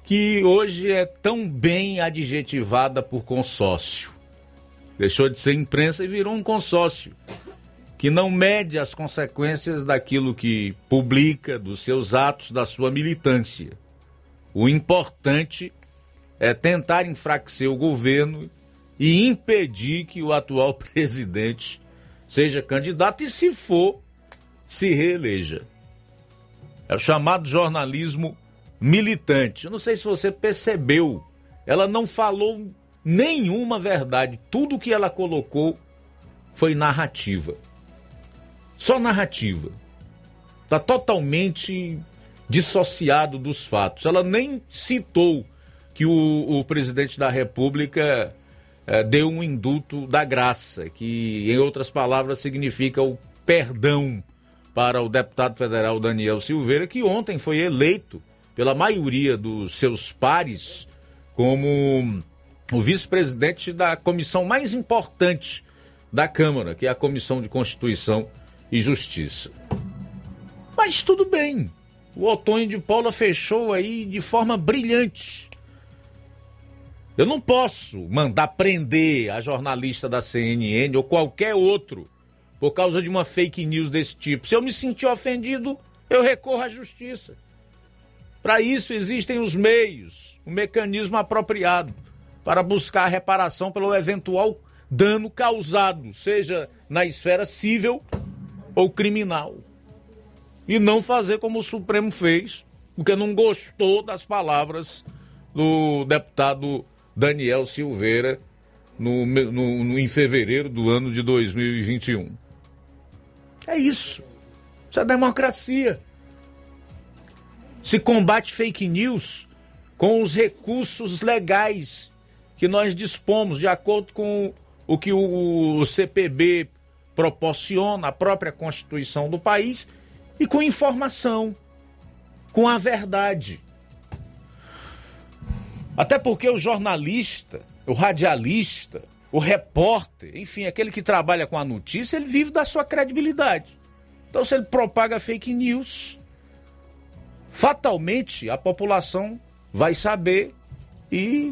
Speaker 2: que hoje é tão bem adjetivada por consórcio? Deixou de ser imprensa e virou um consórcio que não mede as consequências daquilo que publica, dos seus atos, da sua militância. O importante é tentar enfraquecer o governo e impedir que o atual presidente seja candidato e, se for, se reeleja. É o chamado jornalismo militante. Eu não sei se você percebeu, ela não falou nenhuma verdade. Tudo que ela colocou foi narrativa. Só narrativa. Está totalmente dissociado dos fatos. Ela nem citou que o, o presidente da República é, deu um indulto da graça, que, em outras palavras, significa o perdão para o deputado federal Daniel Silveira, que ontem foi eleito pela maioria dos seus pares como o vice-presidente da comissão mais importante da Câmara, que é a Comissão de Constituição e Justiça. Mas tudo bem. O Otônio de Paula fechou aí de forma brilhante. Eu não posso mandar prender a jornalista da CNN ou qualquer outro por causa de uma fake news desse tipo. Se eu me sentir ofendido, eu recorro à justiça. Para isso existem os meios, o mecanismo apropriado para buscar reparação pelo eventual dano causado, seja na esfera civil ou criminal. E não fazer como o Supremo fez, porque não gostou das palavras do deputado Daniel Silveira no, no, no, em fevereiro do ano de 2021. É isso. Isso é democracia. Se combate fake news com os recursos legais que nós dispomos, de acordo com o que o CPB proporciona a própria Constituição do país e com informação, com a verdade. Até porque o jornalista, o radialista, o repórter, enfim, aquele que trabalha com a notícia, ele vive da sua credibilidade. Então, se ele propaga fake news, fatalmente a população vai saber e